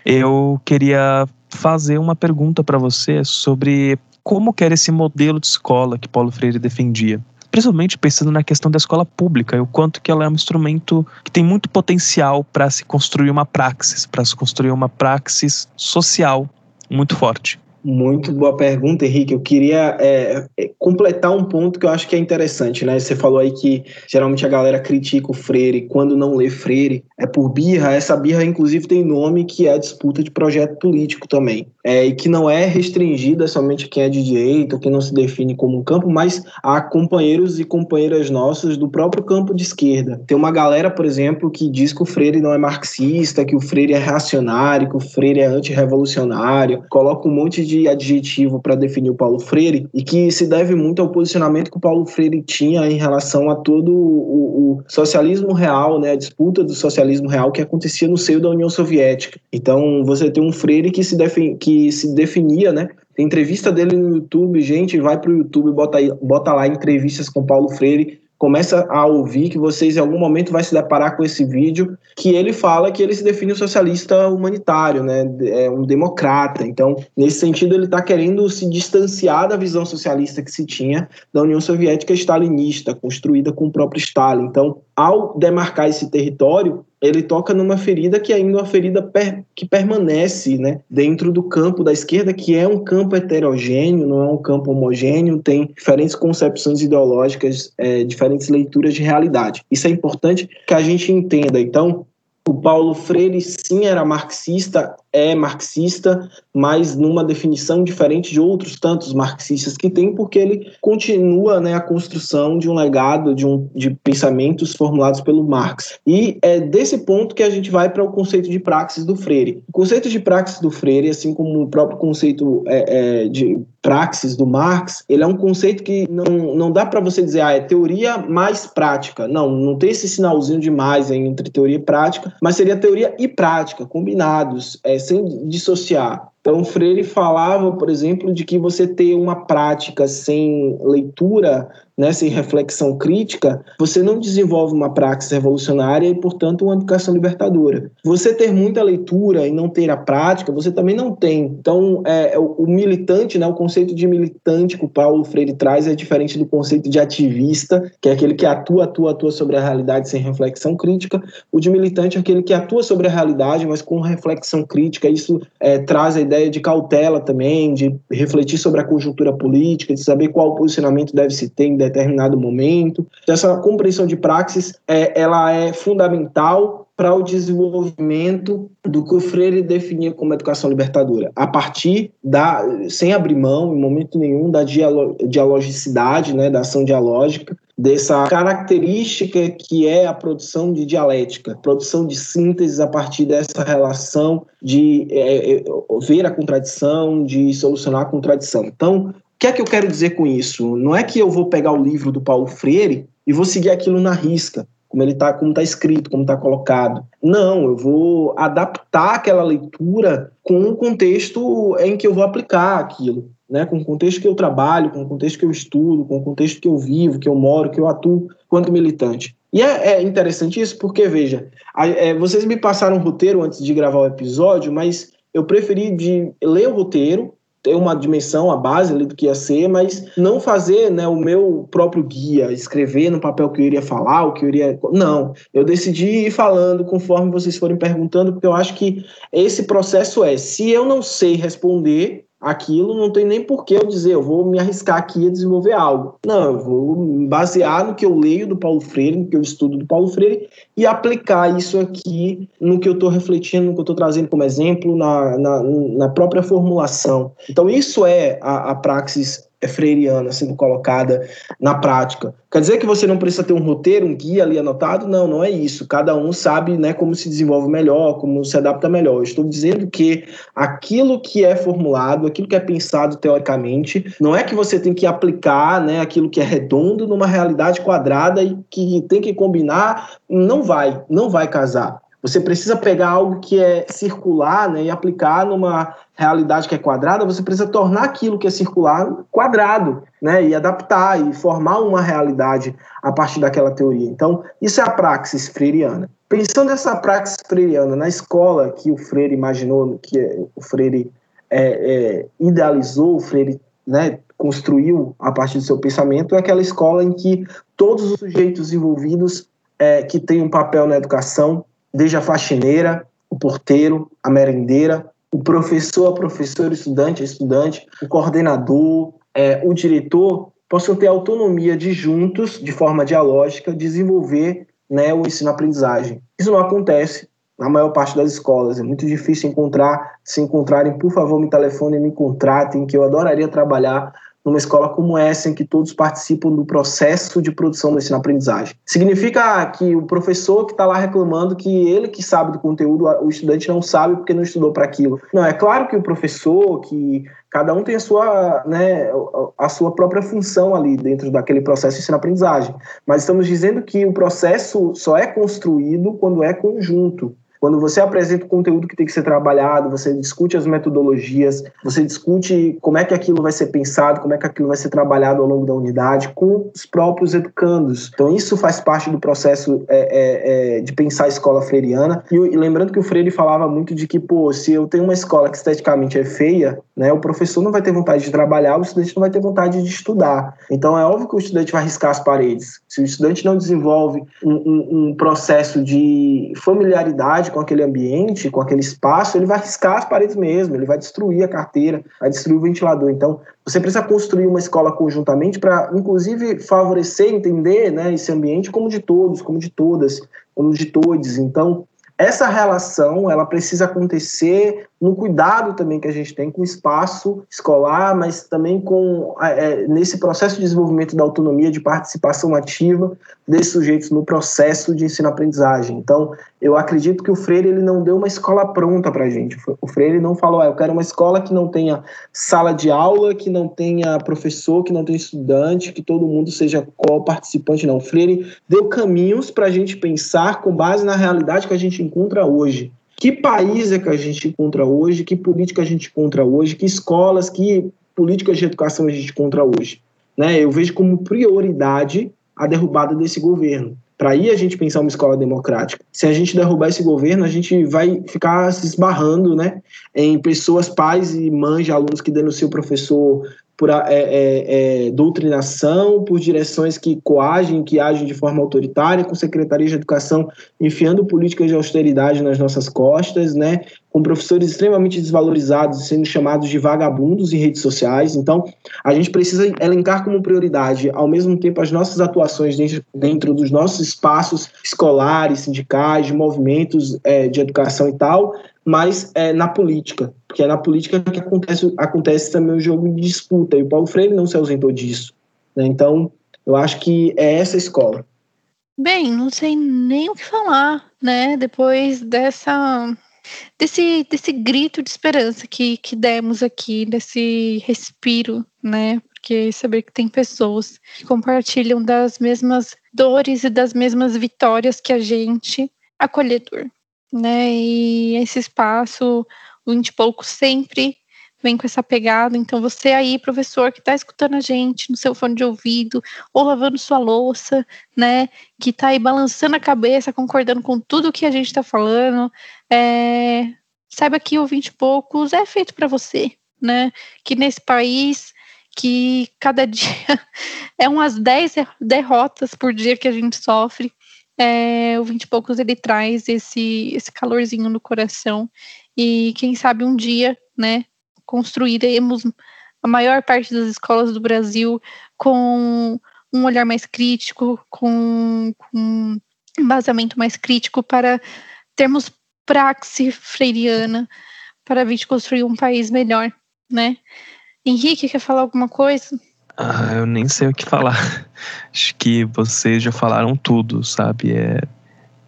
S2: eu queria fazer uma pergunta para você sobre como que era esse modelo de escola que Paulo Freire defendia. Principalmente pensando na questão da escola pública e o quanto que ela é um instrumento que tem muito potencial para se construir uma praxis, para se construir uma praxis social muito forte.
S3: Muito boa pergunta, Henrique. Eu queria é, é, completar um ponto que eu acho que é interessante, né? Você falou aí que geralmente a galera critica o Freire quando não lê Freire. É por birra. Essa birra, inclusive, tem nome que é a disputa de projeto político também. É, e que não é restringida somente a quem é de direita quem não se define como um campo, mas a companheiros e companheiras nossos do próprio campo de esquerda. Tem uma galera, por exemplo, que diz que o Freire não é marxista, que o Freire é reacionário, que o Freire é antirrevolucionário, coloca um monte de adjetivo para definir o Paulo Freire e que se deve muito ao posicionamento que o Paulo Freire tinha em relação a todo o, o socialismo real, né, a disputa do socialismo real que acontecia no seio da União Soviética. Então, você tem um Freire que se, defin, que se definia, né, tem entrevista dele no YouTube, gente, vai para o YouTube, bota, bota lá entrevistas com Paulo Freire, começa a ouvir que vocês em algum momento vai se deparar com esse vídeo que ele fala que ele se define um socialista humanitário, né, é um democrata. Então, nesse sentido, ele está querendo se distanciar da visão socialista que se tinha da União Soviética stalinista, construída com o próprio Stalin. Então, ao demarcar esse território, ele toca numa ferida que ainda é uma ferida per, que permanece né, dentro do campo da esquerda, que é um campo heterogêneo, não é um campo homogêneo, tem diferentes concepções ideológicas, é, diferentes leituras de realidade. Isso é importante que a gente entenda. Então, o Paulo Freire sim era marxista, é marxista, mas numa definição diferente de outros tantos marxistas que tem, porque ele continua né, a construção de um legado, de, um, de pensamentos formulados pelo Marx. E é desse ponto que a gente vai para o conceito de praxis do Freire. O conceito de praxis do Freire, assim como o próprio conceito é, é, de praxis do Marx, ele é um conceito que não, não dá para você dizer, ah, é teoria mais prática. Não, não tem esse sinalzinho de mais entre teoria e prática, mas seria teoria e prática, combinados. É, sem dissociar. Então, Freire falava, por exemplo, de que você ter uma prática sem leitura né, sem reflexão crítica, você não desenvolve uma praxis revolucionária e, portanto, uma educação libertadora. Você ter muita leitura e não ter a prática, você também não tem. Então, é, o militante, né, o conceito de militante que o Paulo Freire traz é diferente do conceito de ativista, que é aquele que atua, atua, atua sobre a realidade sem reflexão crítica. O de militante é aquele que atua sobre a realidade, mas com reflexão crítica. Isso é, traz a ideia de cautela também, de refletir sobre a conjuntura política, de saber qual posicionamento deve se ter em determinado momento. Então, essa compreensão de praxis é, ela é fundamental para o desenvolvimento do que o Freire definia como educação libertadora, a partir da, sem abrir mão em momento nenhum da dialogicidade, né, da ação dialógica, dessa característica que é a produção de dialética, produção de síntese a partir dessa relação de é, é ver a contradição, de solucionar a contradição. Então, o que é que eu quero dizer com isso? Não é que eu vou pegar o livro do Paulo Freire e vou seguir aquilo na risca, como ele está, como está escrito, como está colocado. Não, eu vou adaptar aquela leitura com o contexto em que eu vou aplicar aquilo, né? Com o contexto que eu trabalho, com o contexto que eu estudo, com o contexto que eu vivo, que eu moro, que eu atuo quanto militante. E é, é interessante isso porque veja, a, é, vocês me passaram um roteiro antes de gravar o episódio, mas eu preferi de ler o roteiro ter uma dimensão, a base ali do que ia ser, mas não fazer né, o meu próprio guia, escrever no papel que eu iria falar, o que eu iria. Não. Eu decidi ir falando conforme vocês forem perguntando, porque eu acho que esse processo é: se eu não sei responder, aquilo, não tem nem por que eu dizer, eu vou me arriscar aqui a desenvolver algo. Não, eu vou basear no que eu leio do Paulo Freire, no que eu estudo do Paulo Freire e aplicar isso aqui no que eu estou refletindo, no que eu estou trazendo como exemplo, na, na, na, própria formulação. Então, isso é a, a praxis é freiriana sendo colocada na prática. Quer dizer que você não precisa ter um roteiro, um guia ali anotado? Não, não é isso. Cada um sabe né, como se desenvolve melhor, como se adapta melhor. Eu estou dizendo que aquilo que é formulado, aquilo que é pensado teoricamente, não é que você tem que aplicar né, aquilo que é redondo numa realidade quadrada e que tem que combinar. Não vai, não vai casar. Você precisa pegar algo que é circular né, e aplicar numa realidade que é quadrada, você precisa tornar aquilo que é circular quadrado, né, e adaptar e formar uma realidade a partir daquela teoria. Então, isso é a praxis freiriana. Pensando nessa praxis freiriana na escola que o Freire imaginou, que o Freire é, é, idealizou, o Freire né, construiu a partir do seu pensamento, é aquela escola em que todos os sujeitos envolvidos é, que têm um papel na educação, desde a faxineira, o porteiro, a merendeira, o professor, a professora, o estudante, a estudante, o coordenador, é, o diretor, possam ter autonomia de juntos, de forma dialógica, desenvolver né, o ensino-aprendizagem. Isso não acontece na maior parte das escolas. É muito difícil encontrar. Se encontrarem, por favor, me telefonem, me contratem, que eu adoraria trabalhar numa escola como essa, em que todos participam do processo de produção do ensino-aprendizagem. Significa que o professor que está lá reclamando que ele que sabe do conteúdo, o estudante não sabe porque não estudou para aquilo. Não, é claro que o professor, que cada um tem a sua, né, a sua própria função ali dentro daquele processo de ensino-aprendizagem. Mas estamos dizendo que o processo só é construído quando é conjunto. Quando você apresenta o conteúdo que tem que ser trabalhado, você discute as metodologias, você discute como é que aquilo vai ser pensado, como é que aquilo vai ser trabalhado ao longo da unidade com os próprios educandos. Então, isso faz parte do processo é, é, é, de pensar a escola freiriana. E, e, lembrando que o Freire falava muito de que, pô, se eu tenho uma escola que esteticamente é feia, né, o professor não vai ter vontade de trabalhar, o estudante não vai ter vontade de estudar. Então, é óbvio que o estudante vai riscar as paredes. Se o estudante não desenvolve um, um, um processo de familiaridade, com aquele ambiente, com aquele espaço, ele vai riscar as paredes mesmo, ele vai destruir a carteira, vai destruir o ventilador. Então, você precisa construir uma escola conjuntamente para, inclusive, favorecer, entender né, esse ambiente como de todos, como de todas, como de todos. Então, essa relação ela precisa acontecer no cuidado também que a gente tem com o espaço escolar, mas também com é, nesse processo de desenvolvimento da autonomia, de participação ativa desses sujeitos no processo de ensino-aprendizagem. Então, eu acredito que o Freire ele não deu uma escola pronta para a gente. O Freire não falou, ah, eu quero uma escola que não tenha sala de aula, que não tenha professor, que não tenha estudante, que todo mundo seja co-participante, não. O Freire deu caminhos para a gente pensar com base na realidade que a gente encontra hoje. Que país é que a gente encontra hoje? Que política a gente encontra hoje? Que escolas, que políticas de educação a gente encontra hoje? Né? Eu vejo como prioridade a derrubada desse governo. Para aí a gente pensar uma escola democrática. Se a gente derrubar esse governo, a gente vai ficar se esbarrando né, em pessoas, pais e mães de alunos que denunciam o professor por é, é, é, doutrinação, por direções que coagem, que agem de forma autoritária, com secretarias de educação enfiando políticas de austeridade nas nossas costas, né? com professores extremamente desvalorizados, sendo chamados de vagabundos em redes sociais. Então, a gente precisa elencar como prioridade, ao mesmo tempo, as nossas atuações dentro, dentro dos nossos espaços escolares, sindicais, de movimentos é, de educação e tal, mas é, na política, porque é na política que acontece, acontece também o jogo de disputa, e o Paulo Freire não se ausentou disso. Né? Então, eu acho que é essa escola.
S1: Bem, não sei nem o que falar, né? Depois dessa desse, desse grito de esperança que, que demos aqui, desse respiro, né? Porque saber que tem pessoas que compartilham das mesmas dores e das mesmas vitórias que a gente, acolhedor né? E esse espaço, o 20 pouco sempre vem com essa pegada. Então, você aí, professor, que está escutando a gente no seu fone de ouvido, ou lavando sua louça, né? Que está aí balançando a cabeça, concordando com tudo que a gente está falando, é, saiba que o 20 poucos é feito para você, né? Que nesse país que cada dia é umas 10 derrotas por dia que a gente sofre, é, o 20 e poucos ele traz esse, esse calorzinho no coração. E quem sabe um dia, né, construiremos a maior parte das escolas do Brasil com um olhar mais crítico, com, com um embasamento mais crítico para termos praxe freiriana para a gente construir um país melhor, né? Henrique, quer falar alguma coisa?
S2: Ah, eu nem sei o que falar. Acho que vocês já falaram tudo, sabe? É,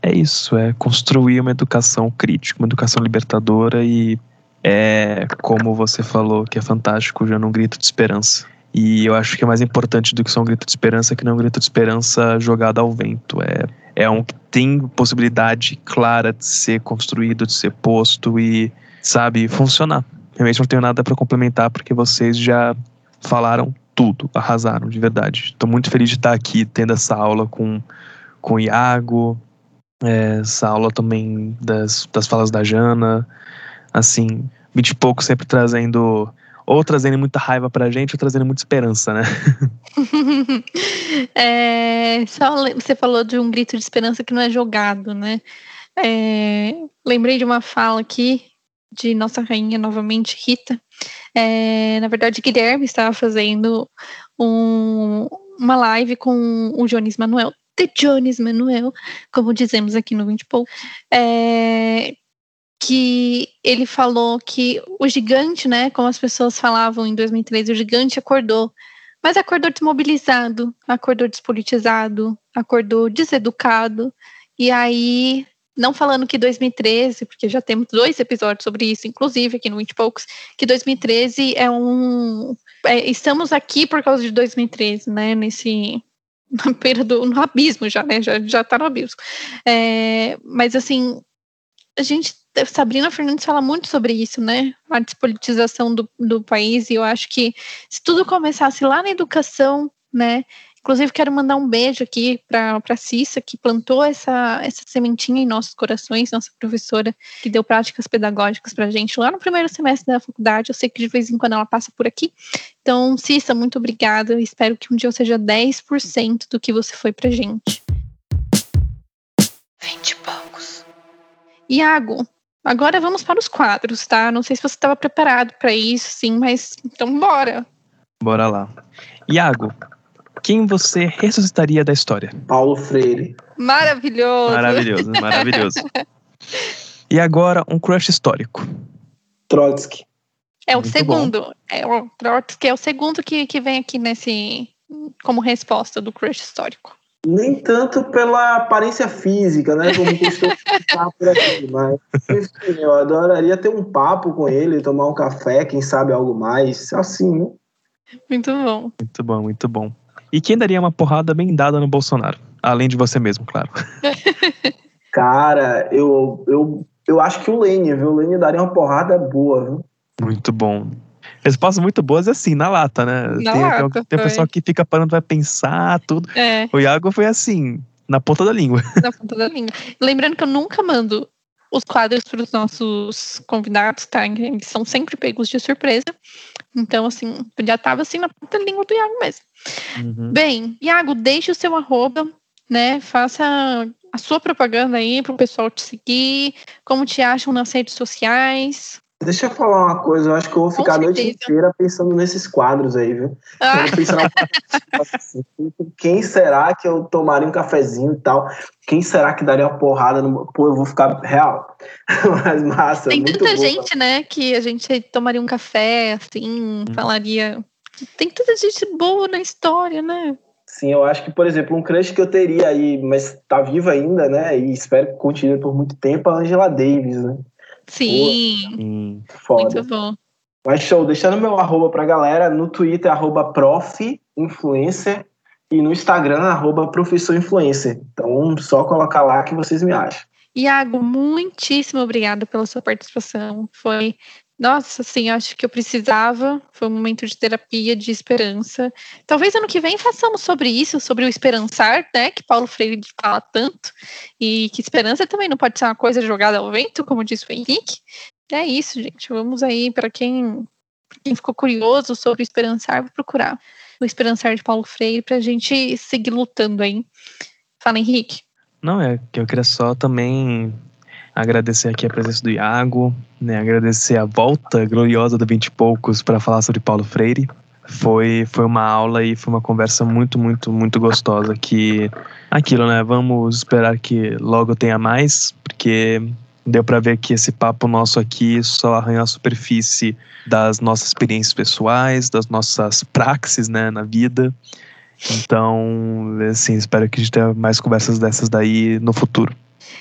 S2: é isso, é construir uma educação crítica, uma educação libertadora e é como você falou, que é fantástico, já num grito de esperança. E eu acho que é mais importante do que só um grito de esperança, que não é um grito de esperança jogado ao vento. É, é um que tem possibilidade clara de ser construído, de ser posto e, sabe, funcionar. Realmente não tenho nada para complementar, porque vocês já falaram tudo, arrasaram, de verdade. Estou muito feliz de estar aqui tendo essa aula com, com o Iago, é, essa aula também das, das falas da Jana. Assim, vinte e pouco sempre trazendo ou trazendo muita raiva pra gente, ou trazendo muita esperança, né?
S1: é, só você falou de um grito de esperança que não é jogado, né? É, lembrei de uma fala aqui de nossa rainha novamente, Rita. É, na verdade, Guilherme estava fazendo um, uma live com o Jones Manuel, The Jones Manuel, como dizemos aqui no 20 Pou, é, que ele falou que o gigante, né, como as pessoas falavam em 2013, o gigante acordou, mas acordou desmobilizado, acordou despolitizado, acordou deseducado, e aí, não falando que 2013, porque já temos dois episódios sobre isso, inclusive aqui no 20 Poucos, que 2013 é um... É, estamos aqui por causa de 2013, né, nesse... Na beira do no abismo já, né? Já, já tá no abismo. É, mas assim, a gente Sabrina Fernandes fala muito sobre isso, né? A despolitização do, do país, e eu acho que se tudo começasse lá na educação, né? Inclusive, quero mandar um beijo aqui para a Cissa, que plantou essa, essa sementinha em nossos corações, nossa professora, que deu práticas pedagógicas para a gente lá no primeiro semestre da faculdade. Eu sei que de vez em quando ela passa por aqui. Então, Cissa, muito obrigada. Espero que um dia eu seja 10% do que você foi para gente. Vinte poucos. Iago, Agora vamos para os quadros, tá? Não sei se você estava preparado para isso, sim, mas então bora.
S2: Bora lá. Iago, quem você ressuscitaria da história?
S3: Paulo Freire.
S1: Maravilhoso.
S2: Maravilhoso, maravilhoso. e agora um crush histórico.
S3: Trotsky.
S1: É o Muito segundo. Bom. É o Trotsky é o segundo que, que vem aqui nesse como resposta do crush histórico
S3: nem tanto pela aparência física, né? Como costuma ficar por aqui, mas enfim, eu adoraria ter um papo com ele, tomar um café, quem sabe algo mais, assim, né?
S1: Muito bom.
S2: Muito bom, muito bom. E quem daria uma porrada bem dada no Bolsonaro? Além de você mesmo, claro.
S3: Cara, eu, eu, eu acho que o Lênin, viu? O Lênin daria uma porrada boa, viu?
S2: Muito bom. Respostas muito boas assim, na lata, né?
S1: Na
S2: tem,
S1: lata,
S2: tem, tem pessoal que fica parando pra pensar tudo.
S1: É.
S2: O Iago foi assim, na ponta da língua.
S1: Na ponta da língua. Lembrando que eu nunca mando os quadros para os nossos convidados, tá? Eles são sempre pegos de surpresa. Então, assim, já tava assim na ponta da língua do Iago mesmo. Uhum. Bem, Iago, deixe o seu arroba, né? Faça a sua propaganda aí para o pessoal te seguir, como te acham nas redes sociais.
S3: Deixa eu falar uma coisa, eu acho que eu vou ficar a noite inteira pensando nesses quadros aí, viu? Ah. Quem será que eu tomaria um cafezinho e tal? Quem será que daria uma porrada no. Pô, eu vou ficar real. Mas massa.
S1: Tem tanta
S3: boa.
S1: gente, né, que a gente tomaria um café, assim, hum. falaria. Tem tanta gente boa na história, né?
S3: Sim, eu acho que, por exemplo, um crush que eu teria aí, mas tá viva ainda, né? E espero que continue por muito tempo, a Angela Davis, né?
S1: Sim. Foda. Muito bom.
S3: Mas show, deixando meu arroba pra galera, no Twitter, arroba prof influencer e no Instagram, arroba professor influencer. Então, só colocar lá que vocês me acham.
S1: Iago, muitíssimo obrigado pela sua participação. Foi nossa, assim, acho que eu precisava. Foi um momento de terapia, de esperança. Talvez ano que vem façamos sobre isso, sobre o esperançar, né? Que Paulo Freire fala tanto. E que esperança também não pode ser uma coisa jogada ao vento, como disse o Henrique. É isso, gente. Vamos aí, para quem, quem ficou curioso sobre o esperançar, vou procurar o esperançar de Paulo Freire para a gente seguir lutando aí. Fala, Henrique.
S2: Não, é que eu queria só também agradecer aqui a presença do Iago, né, agradecer a volta gloriosa do Vinte e Poucos para falar sobre Paulo Freire. Foi, foi uma aula e foi uma conversa muito, muito, muito gostosa. Que aquilo, né? Vamos esperar que logo tenha mais, porque deu para ver que esse papo nosso aqui só arranha a superfície das nossas experiências pessoais, das nossas praxes, né, na vida. Então, assim, espero que a gente tenha mais conversas dessas daí no futuro.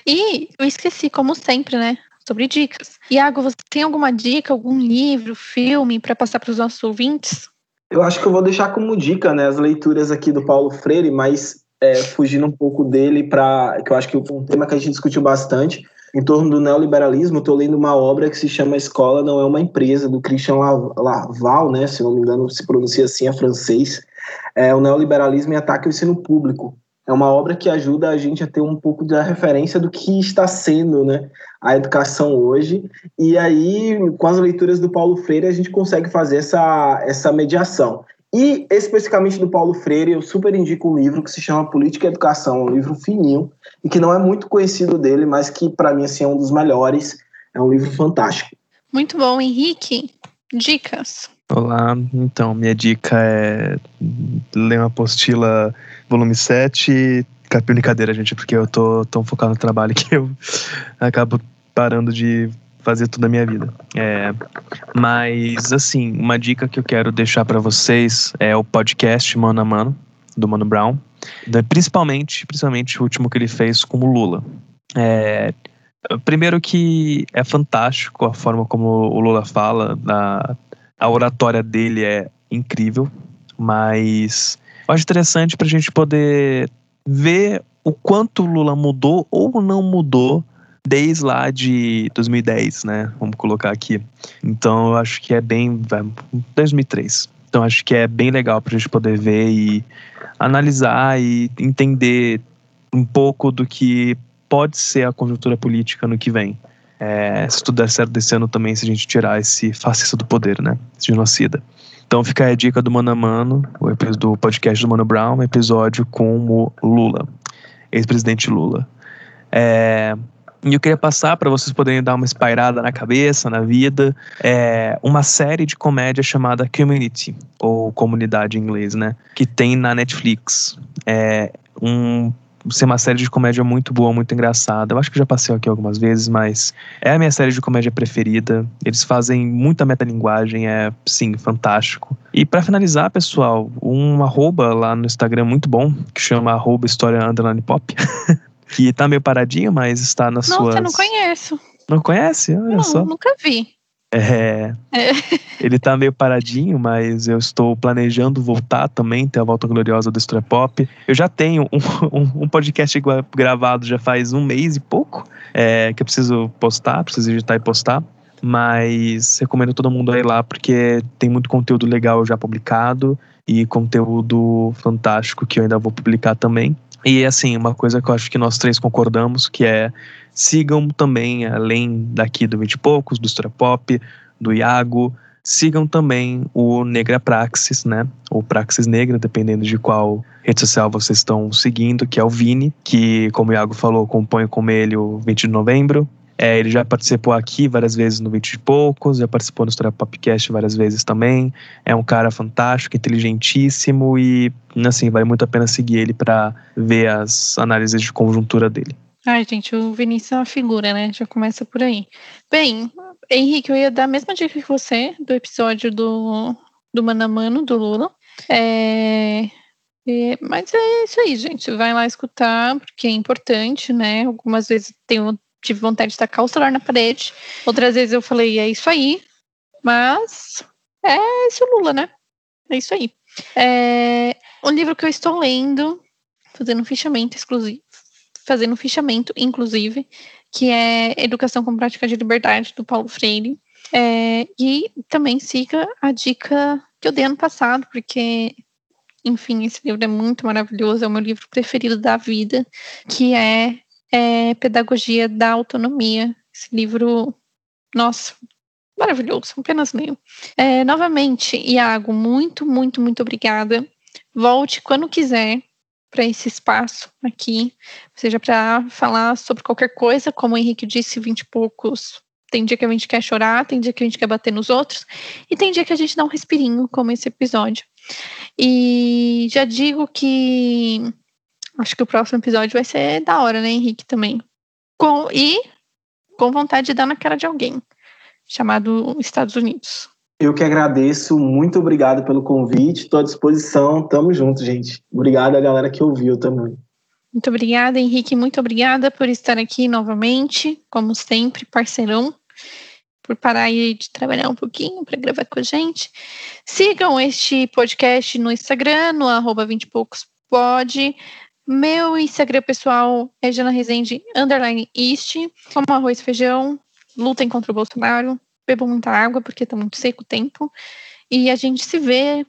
S1: E eu esqueci, como sempre, né? Sobre dicas. Iago, você tem alguma dica, algum livro, filme para passar para os nossos ouvintes?
S3: Eu acho que eu vou deixar como dica, né, as leituras aqui do Paulo Freire, mas é, fugindo um pouco dele para que eu acho que um tema que a gente discutiu bastante em torno do neoliberalismo. Estou lendo uma obra que se chama Escola Não é uma Empresa do Christian Laval, né, se não me engano se pronuncia assim, é francês. É o neoliberalismo em ataque ao ensino público é uma obra que ajuda a gente a ter um pouco da referência do que está sendo né, a educação hoje. E aí, com as leituras do Paulo Freire, a gente consegue fazer essa, essa mediação. E, especificamente do Paulo Freire, eu super indico um livro que se chama Política e Educação, um livro fininho, e que não é muito conhecido dele, mas que, para mim, assim, é um dos melhores. É um livro fantástico.
S1: Muito bom, Henrique. Dicas?
S2: Olá, então, minha dica é ler uma apostila volume 7, capim de cadeira, gente, porque eu tô tão focado no trabalho que eu acabo parando de fazer tudo a minha vida. É, mas, assim, uma dica que eu quero deixar para vocês é o podcast Mano a Mano, do Mano Brown. Principalmente, principalmente o último que ele fez com o Lula. É, primeiro que é fantástico a forma como o Lula fala, da a oratória dele é incrível, mas eu acho interessante para a gente poder ver o quanto o Lula mudou ou não mudou desde lá de 2010, né? Vamos colocar aqui. Então eu acho que é bem 2003. Então acho que é bem legal para a gente poder ver e analisar e entender um pouco do que pode ser a conjuntura política no que vem. É, se tudo der certo desse ano também, se a gente tirar esse fascista do poder, né? Esse genocida. Então fica a dica do Mano a Mano, do podcast do Mano Brown, episódio com o Lula, ex-presidente Lula. É, e eu queria passar para vocês poderem dar uma espairada na cabeça, na vida, é, uma série de comédia chamada Community, ou Comunidade em inglês, né? Que tem na Netflix. É um ser uma série de comédia muito boa, muito engraçada. Eu acho que já passei aqui algumas vezes, mas é a minha série de comédia preferida. Eles fazem muita metalinguagem, é, sim, fantástico. E para finalizar, pessoal, um arroba lá no Instagram muito bom, que chama arroba história underline pop. que tá meio paradinho, mas está nas
S1: Nossa,
S2: suas...
S1: Nossa, não conheço.
S2: Não conhece? Olha
S1: não,
S2: só.
S1: nunca vi.
S2: É, é. Ele tá meio paradinho, mas eu estou planejando voltar também, ter a volta gloriosa do História Pop. Eu já tenho um, um, um, podcast gravado já faz um mês e pouco, é, que eu preciso postar, preciso editar e postar. Mas recomendo todo mundo ir lá, porque tem muito conteúdo legal já publicado e conteúdo fantástico que eu ainda vou publicar também. E assim, uma coisa que eu acho que nós três concordamos, que é sigam também, além daqui do 20 e poucos, do História Pop, do Iago, sigam também o Negra Praxis, né? Ou Praxis Negra, dependendo de qual rede social vocês estão seguindo, que é o Vini, que, como o Iago falou, compõe com ele o 20 de novembro. É, ele já participou aqui várias vezes no 20 e poucos, já participou no História Popcast várias vezes também. É um cara fantástico, inteligentíssimo e, assim, vale muito a pena seguir ele para ver as análises de conjuntura dele.
S1: Ai, gente, o Vinícius é uma figura, né? Já começa por aí. Bem, Henrique, eu ia dar a mesma dica que você do episódio do, do Mano a Mano, do Lula. É, é, mas é isso aí, gente. Vai lá escutar, porque é importante, né? Algumas vezes tenho tive vontade de tacar o celular na parede. Outras vezes eu falei, é isso aí. Mas é esse o Lula, né? É isso aí. É, um livro que eu estou lendo, fazendo um fichamento exclusivo, fazendo um fichamento, inclusive, que é Educação com Prática de Liberdade, do Paulo Freire. É, e também siga a dica que eu dei ano passado, porque, enfim, esse livro é muito maravilhoso, é o meu livro preferido da vida, que é é Pedagogia da Autonomia. Esse livro, nossa, maravilhoso, apenas leio. É, novamente, Iago, muito, muito, muito obrigada. Volte quando quiser. Para esse espaço aqui, seja para falar sobre qualquer coisa, como o Henrique disse, vinte e poucos. Tem dia que a gente quer chorar, tem dia que a gente quer bater nos outros, e tem dia que a gente dá um respirinho, como esse episódio. E já digo que acho que o próximo episódio vai ser da hora, né, Henrique, também. Com, e com vontade de dar na cara de alguém, chamado Estados Unidos.
S3: Eu que agradeço, muito obrigado pelo convite, estou à disposição, tamo junto, gente. Obrigado a galera que ouviu também.
S1: Muito obrigada, Henrique, muito obrigada por estar aqui novamente, como sempre, parceirão, por parar aí de trabalhar um pouquinho para gravar com a gente. Sigam este podcast no Instagram, no arroba 20 poucos pode. Meu Instagram pessoal é Jana Rezende, underline East, como arroz e feijão, lutem contra o Bolsonaro, bebam muita água, porque tá muito seco o tempo. E a gente se vê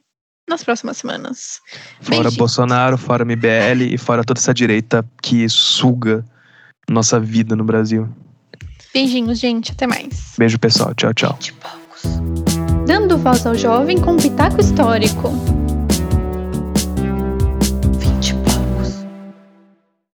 S1: nas próximas semanas.
S2: Fora Beijinhos. Bolsonaro, fora MBL e fora toda essa direita que suga nossa vida no Brasil.
S1: Beijinhos, gente. Até mais.
S2: Beijo, pessoal. Tchau, tchau.
S1: Dando voz ao jovem com pitaco histórico.